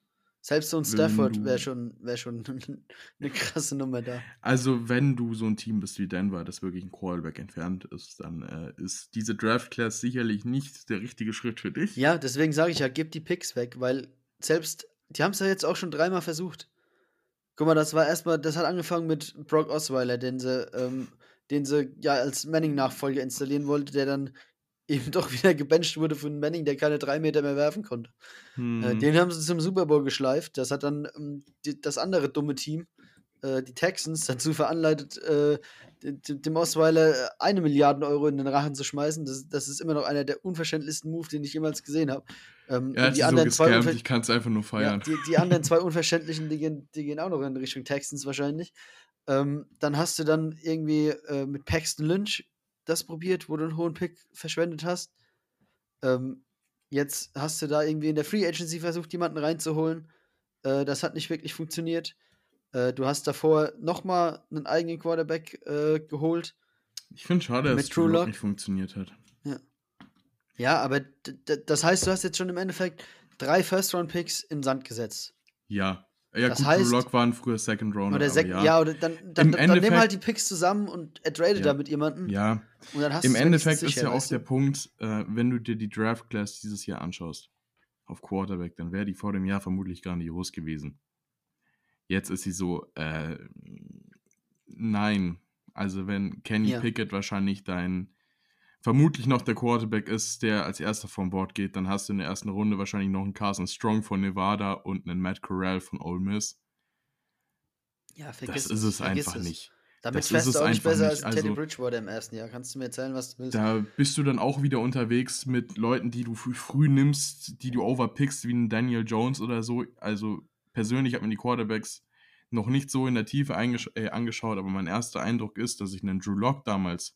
Selbst so ein Stafford wäre schon, wär schon [laughs] eine krasse Nummer da. Also, wenn du so ein Team bist wie Denver, das wirklich ein Quarterback entfernt ist, dann äh, ist diese Draft-Class sicherlich nicht der richtige Schritt für dich. Ja, deswegen sage ich ja, gib die Picks weg, weil selbst, die haben es ja jetzt auch schon dreimal versucht. Guck mal, das war erstmal, das hat angefangen mit Brock Osweiler, den sie ähm, den sie ja als Manning-Nachfolger installieren wollte, der dann eben doch wieder gebencht wurde von Manning, der keine drei Meter mehr werfen konnte. Hm. Äh, mhm. den haben sie zum Super Bowl geschleift. Das hat dann ähm, das andere dumme Team, äh, die Texans, dazu veranleitet, äh, dem Osweiler eine Milliarde Euro in den Rachen zu schmeißen. Das, das ist immer noch einer der unverständlichsten Moves, den ich jemals gesehen habe. Ähm, ja, die anderen so zwei ich kann es einfach nur feiern. Ja, die, die, anderen zwei unverständlichen, die gehen, die gehen auch noch in Richtung Texans wahrscheinlich. Ähm, dann hast du dann irgendwie äh, mit Paxton Lynch das probiert, wo du einen hohen Pick verschwendet hast. Ähm, jetzt hast du da irgendwie in der Free Agency versucht, jemanden reinzuholen. Äh, das hat nicht wirklich funktioniert. Äh, du hast davor nochmal einen eigenen Quarterback äh, geholt. Ich finde schade, dass es nicht funktioniert hat. Ja, ja aber das heißt, du hast jetzt schon im Endeffekt drei First-Round-Picks in Sand gesetzt. Ja, ja, das gut, heißt, Drew Lock waren früher Second Round. Oder Sek ja. ja, oder dann, dann, dann, dann nimm halt die Picks zusammen und er tradet ja. da mit jemandem. Ja. Und dann hast Im Endeffekt ist ja auch der Punkt, äh, wenn du dir die Draft Class dieses Jahr anschaust, auf Quarterback, dann wäre die vor dem Jahr vermutlich grandios gewesen. Jetzt ist sie so, äh, nein. Also wenn Kenny ja. Pickett wahrscheinlich dein vermutlich noch der Quarterback ist, der als erster vom Board geht, dann hast du in der ersten Runde wahrscheinlich noch einen Carson Strong von Nevada und einen Matt Corral von Ole Miss. Ja, vergiss das ist es einfach es. nicht. Damit das fährst du auch nicht besser nicht. als Teddy also, Bridgewater im ersten Jahr. Kannst du mir erzählen, was du willst? Da bist du dann auch wieder unterwegs mit Leuten, die du früh, nimmst, die du overpickst, wie ein Daniel Jones oder so. Also persönlich hat man die Quarterbacks noch nicht so in der Tiefe äh, angeschaut, aber mein erster Eindruck ist, dass ich einen Drew Lock damals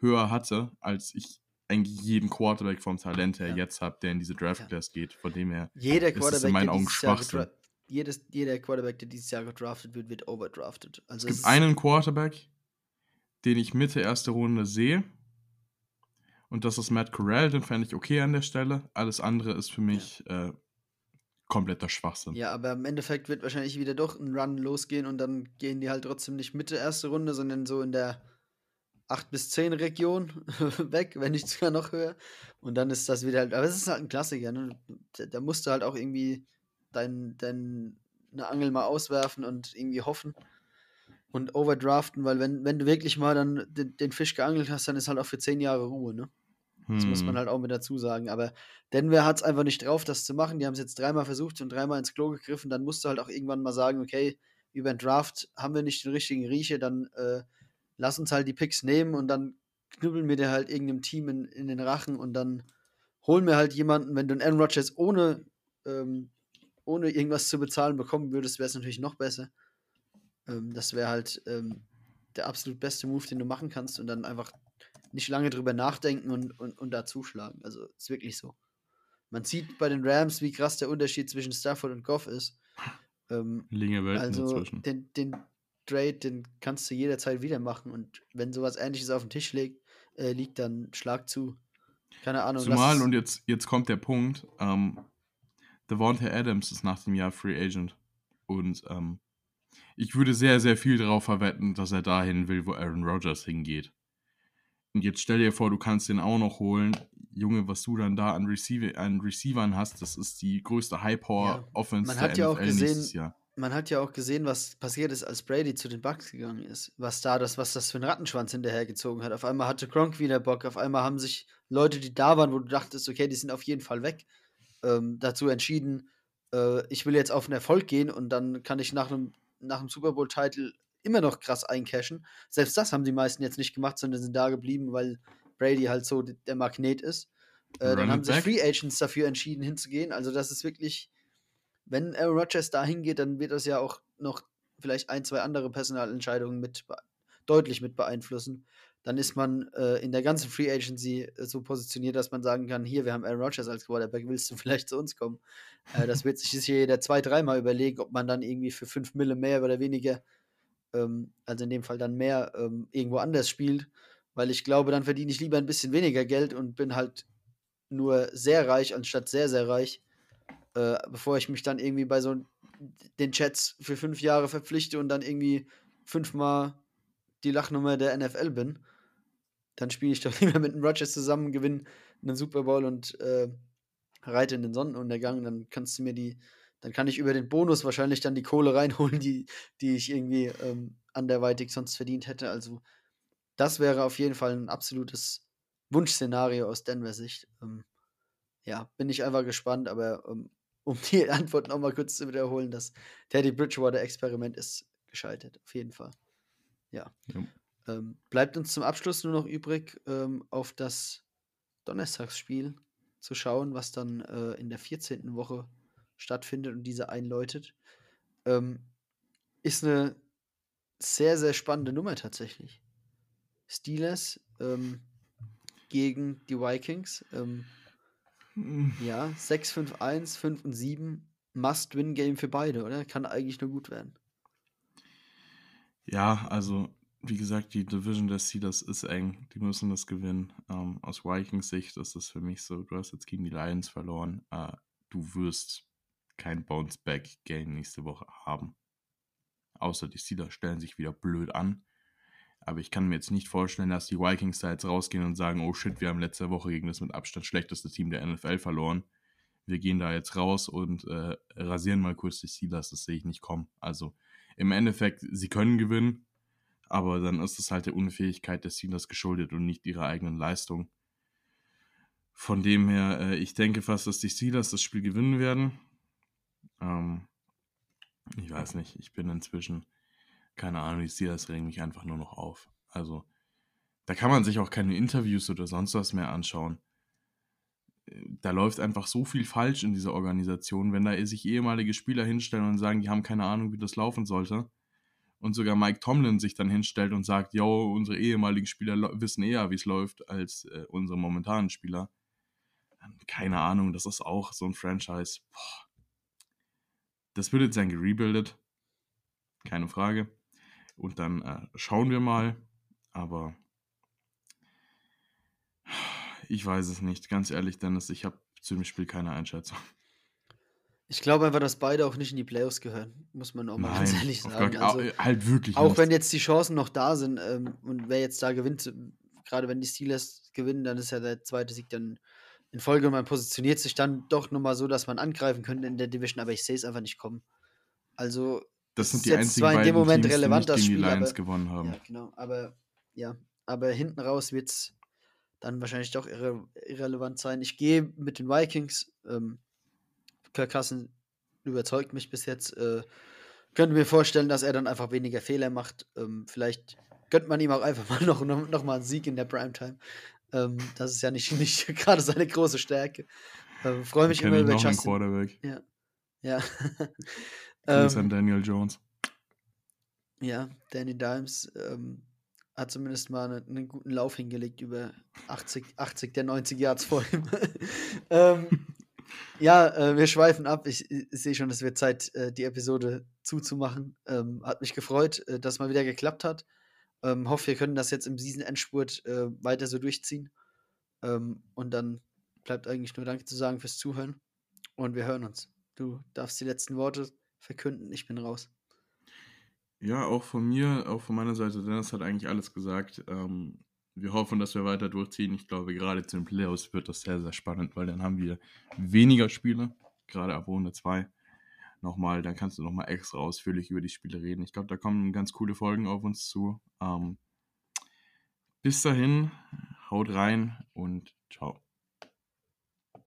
höher hatte, als ich eigentlich jeden Quarterback vom Talent her ja. jetzt habe, der in diese Draft Class ja. geht. Von dem her jeder ist es in meinen Augen Schwachsinn. Jedes, jeder Quarterback, der dieses Jahr gedraftet wird, wird overdrafted. Also es gibt einen Quarterback, den ich Mitte erste Runde sehe. Und das ist Matt Corral, den fände ich okay an der Stelle. Alles andere ist für mich ja. äh, kompletter Schwachsinn. Ja, aber im Endeffekt wird wahrscheinlich wieder doch ein Run losgehen und dann gehen die halt trotzdem nicht Mitte erste Runde, sondern so in der 8 bis 10 Region [laughs] weg, wenn nicht sogar noch höher. Und dann ist das wieder halt, aber es ist halt ein Klassiker, ne? Da, da musst du halt auch irgendwie dein, dein, eine Angel mal auswerfen und irgendwie hoffen und overdraften, weil wenn, wenn du wirklich mal dann den, den Fisch geangelt hast, dann ist halt auch für 10 Jahre Ruhe, ne? Das hm. muss man hm. halt auch mit dazu sagen. Aber Denver hat es einfach nicht drauf, das zu machen. Die haben es jetzt dreimal versucht und dreimal ins Klo gegriffen. Dann musst du halt auch irgendwann mal sagen, okay, über den Draft haben wir nicht den richtigen Rieche, dann äh, lass uns halt die Picks nehmen und dann knüppeln wir dir halt irgendeinem Team in, in den Rachen und dann holen wir halt jemanden, wenn du einen Aaron Rodgers ohne, ähm, ohne irgendwas zu bezahlen bekommen würdest, wäre es natürlich noch besser. Ähm, das wäre halt ähm, der absolut beste Move, den du machen kannst und dann einfach nicht lange drüber nachdenken und, und, und da zuschlagen. Also ist wirklich so. Man sieht bei den Rams, wie krass der Unterschied zwischen Stafford und Goff ist. Ähm, Linge Welten also dazwischen. Den, den, Trade, den kannst du jederzeit wieder machen. Und wenn sowas ähnliches auf dem Tisch liegt, äh, liegt dann schlag zu. Keine Ahnung. Zumal, und jetzt, jetzt kommt der Punkt, ähm, Devonta Adams ist nach dem Jahr Free Agent. Und ähm, ich würde sehr, sehr viel darauf verwetten, dass er dahin will, wo Aaron Rodgers hingeht. Und jetzt stell dir vor, du kannst den auch noch holen. Junge, was du dann da an, Receiver, an Receivern hast, das ist die größte High-Power-Offense ja, der ja NFL gesehen, Jahr man hat ja auch gesehen, was passiert ist, als Brady zu den Bucks gegangen ist. Was da das, was das für ein Rattenschwanz hinterhergezogen hat. Auf einmal hatte Gronk wieder Bock, auf einmal haben sich Leute, die da waren, wo du dachtest, okay, die sind auf jeden Fall weg, ähm, dazu entschieden, äh, ich will jetzt auf einen Erfolg gehen und dann kann ich nach einem, nach einem Super Bowl-Titel immer noch krass eincashen. Selbst das haben die meisten jetzt nicht gemacht, sondern sind da geblieben, weil Brady halt so der Magnet ist. Äh, dann haben sich Free Agents dafür entschieden, hinzugehen. Also, das ist wirklich wenn Aaron Rodgers da hingeht, dann wird das ja auch noch vielleicht ein, zwei andere Personalentscheidungen mit deutlich mit beeinflussen. Dann ist man äh, in der ganzen Free Agency äh, so positioniert, dass man sagen kann: Hier, wir haben Aaron Rodgers als Quarterback, willst du vielleicht zu uns kommen? Äh, das wird sich hier jeder zwei, dreimal überlegen, ob man dann irgendwie für fünf Mille mehr oder weniger, ähm, also in dem Fall dann mehr, ähm, irgendwo anders spielt. Weil ich glaube, dann verdiene ich lieber ein bisschen weniger Geld und bin halt nur sehr reich anstatt sehr, sehr reich äh, bevor ich mich dann irgendwie bei so den Chats für fünf Jahre verpflichte und dann irgendwie fünfmal die Lachnummer der NFL bin, dann spiele ich doch [laughs] lieber mit dem Rogers zusammen, gewinne einen Super Bowl und äh, reite in den Sonnenuntergang. Dann kannst du mir die, dann kann ich über den Bonus wahrscheinlich dann die Kohle reinholen, die, die ich irgendwie ähm, anderweitig sonst verdient hätte. Also das wäre auf jeden Fall ein absolutes Wunschszenario aus Denver Sicht. Ähm, ja, bin ich einfach gespannt, aber ähm, um [laughs] die Antwort nochmal kurz zu wiederholen, das Teddy Bridgewater-Experiment ist gescheitert, auf jeden Fall. Ja. ja. Ähm, bleibt uns zum Abschluss nur noch übrig, ähm, auf das Donnerstagsspiel zu schauen, was dann äh, in der 14. Woche stattfindet und diese einläutet. Ähm, ist eine sehr, sehr spannende Nummer tatsächlich. Steelers ähm, gegen die Vikings. Ähm, ja, 6, 5, 1, 5 und 7. Must-Win-Game für beide, oder? Kann eigentlich nur gut werden. Ja, also, wie gesagt, die Division der Steelers ist eng. Die müssen das gewinnen. Ähm, aus Vikings Sicht ist das für mich so, du hast jetzt gegen die Lions verloren. Äh, du wirst kein Bounce-Back-Game nächste Woche haben. Außer die Steelers stellen sich wieder blöd an. Aber ich kann mir jetzt nicht vorstellen, dass die Vikings da jetzt rausgehen und sagen, oh shit, wir haben letzte Woche gegen das mit Abstand schlechteste Team der NFL verloren. Wir gehen da jetzt raus und äh, rasieren mal kurz die Steelers. Das sehe ich nicht kommen. Also im Endeffekt, sie können gewinnen, Aber dann ist es halt der Unfähigkeit des Steelers geschuldet und nicht ihrer eigenen Leistung. Von dem her, äh, ich denke fast, dass die Steelers das Spiel gewinnen werden. Ähm, ich weiß nicht, ich bin inzwischen, keine Ahnung, die Steelers regen mich einfach nur noch auf. Also, da kann man sich auch keine Interviews oder sonst was mehr anschauen. Da läuft einfach so viel falsch in dieser Organisation, wenn da sich ehemalige Spieler hinstellen und sagen, die haben keine Ahnung, wie das laufen sollte. Und sogar Mike Tomlin sich dann hinstellt und sagt, yo, unsere ehemaligen Spieler wissen eher, wie es läuft, als äh, unsere momentanen Spieler. Keine Ahnung, das ist auch so ein Franchise. Boah das wird jetzt sein gerebuildet. Keine Frage. Und dann äh, schauen wir mal. Aber ich weiß es nicht. Ganz ehrlich, Dennis, ich habe zu dem Spiel keine Einschätzung. Ich glaube einfach, dass beide auch nicht in die Playoffs gehören, muss man auch mal Nein, ganz ehrlich sagen. Also, halt wirklich. Auch nicht. wenn jetzt die Chancen noch da sind ähm, und wer jetzt da gewinnt, gerade wenn die Steelers gewinnen, dann ist ja der zweite Sieg dann in Folge. Man positioniert sich dann doch nochmal so, dass man angreifen könnte in der Division, aber ich sehe es einfach nicht kommen. Also, das sind die einzigen zwar in dem Moment Teams, relevant, die das Spiel, die Lions aber, gewonnen haben. Ja, genau, aber ja, aber hinten raus wird es dann wahrscheinlich doch irre, irrelevant sein. Ich gehe mit den Vikings. Ähm, Kirk Cousins überzeugt mich bis jetzt. Äh, könnte mir vorstellen, dass er dann einfach weniger Fehler macht. Ähm, vielleicht gönnt man ihm auch einfach mal [laughs] noch, noch, noch mal einen Sieg in der Primetime. Ähm, das ist ja nicht, [laughs] nicht gerade seine große Stärke. Ähm, Freue mich immer über Justin. Quarterback. Ja. [laughs] Ja. Grüße an ähm, Daniel Jones. Ja, Danny Dimes ähm, hat zumindest mal einen, einen, guten Lauf hingelegt über 80, 80 der 90 Yards vor ihm. ähm, ja, äh, wir schweifen ab. Ich, ich, sehe schon, es wird Zeit, äh, die Episode zuzumachen. Ähm, hat mich gefreut, äh, dass mal wieder geklappt hat. Ähm, hoffe, wir können das jetzt im Season-Endspurt äh, weiter so durchziehen. Ähm, und dann bleibt eigentlich nur Danke zu sagen fürs Zuhören. Und wir hören uns. Du darfst die letzten Worte verkünden. Ich bin raus. Ja, auch von mir, auch von meiner Seite, Dennis hat eigentlich alles gesagt. Ähm, wir hoffen, dass wir weiter durchziehen. Ich glaube, gerade zu den Playoffs wird das sehr, sehr spannend, weil dann haben wir weniger Spiele, gerade ab Runde 2 nochmal, dann kannst du nochmal extra ausführlich über die Spiele reden. Ich glaube, da kommen ganz coole Folgen auf uns zu. Ähm, bis dahin, haut rein und ciao.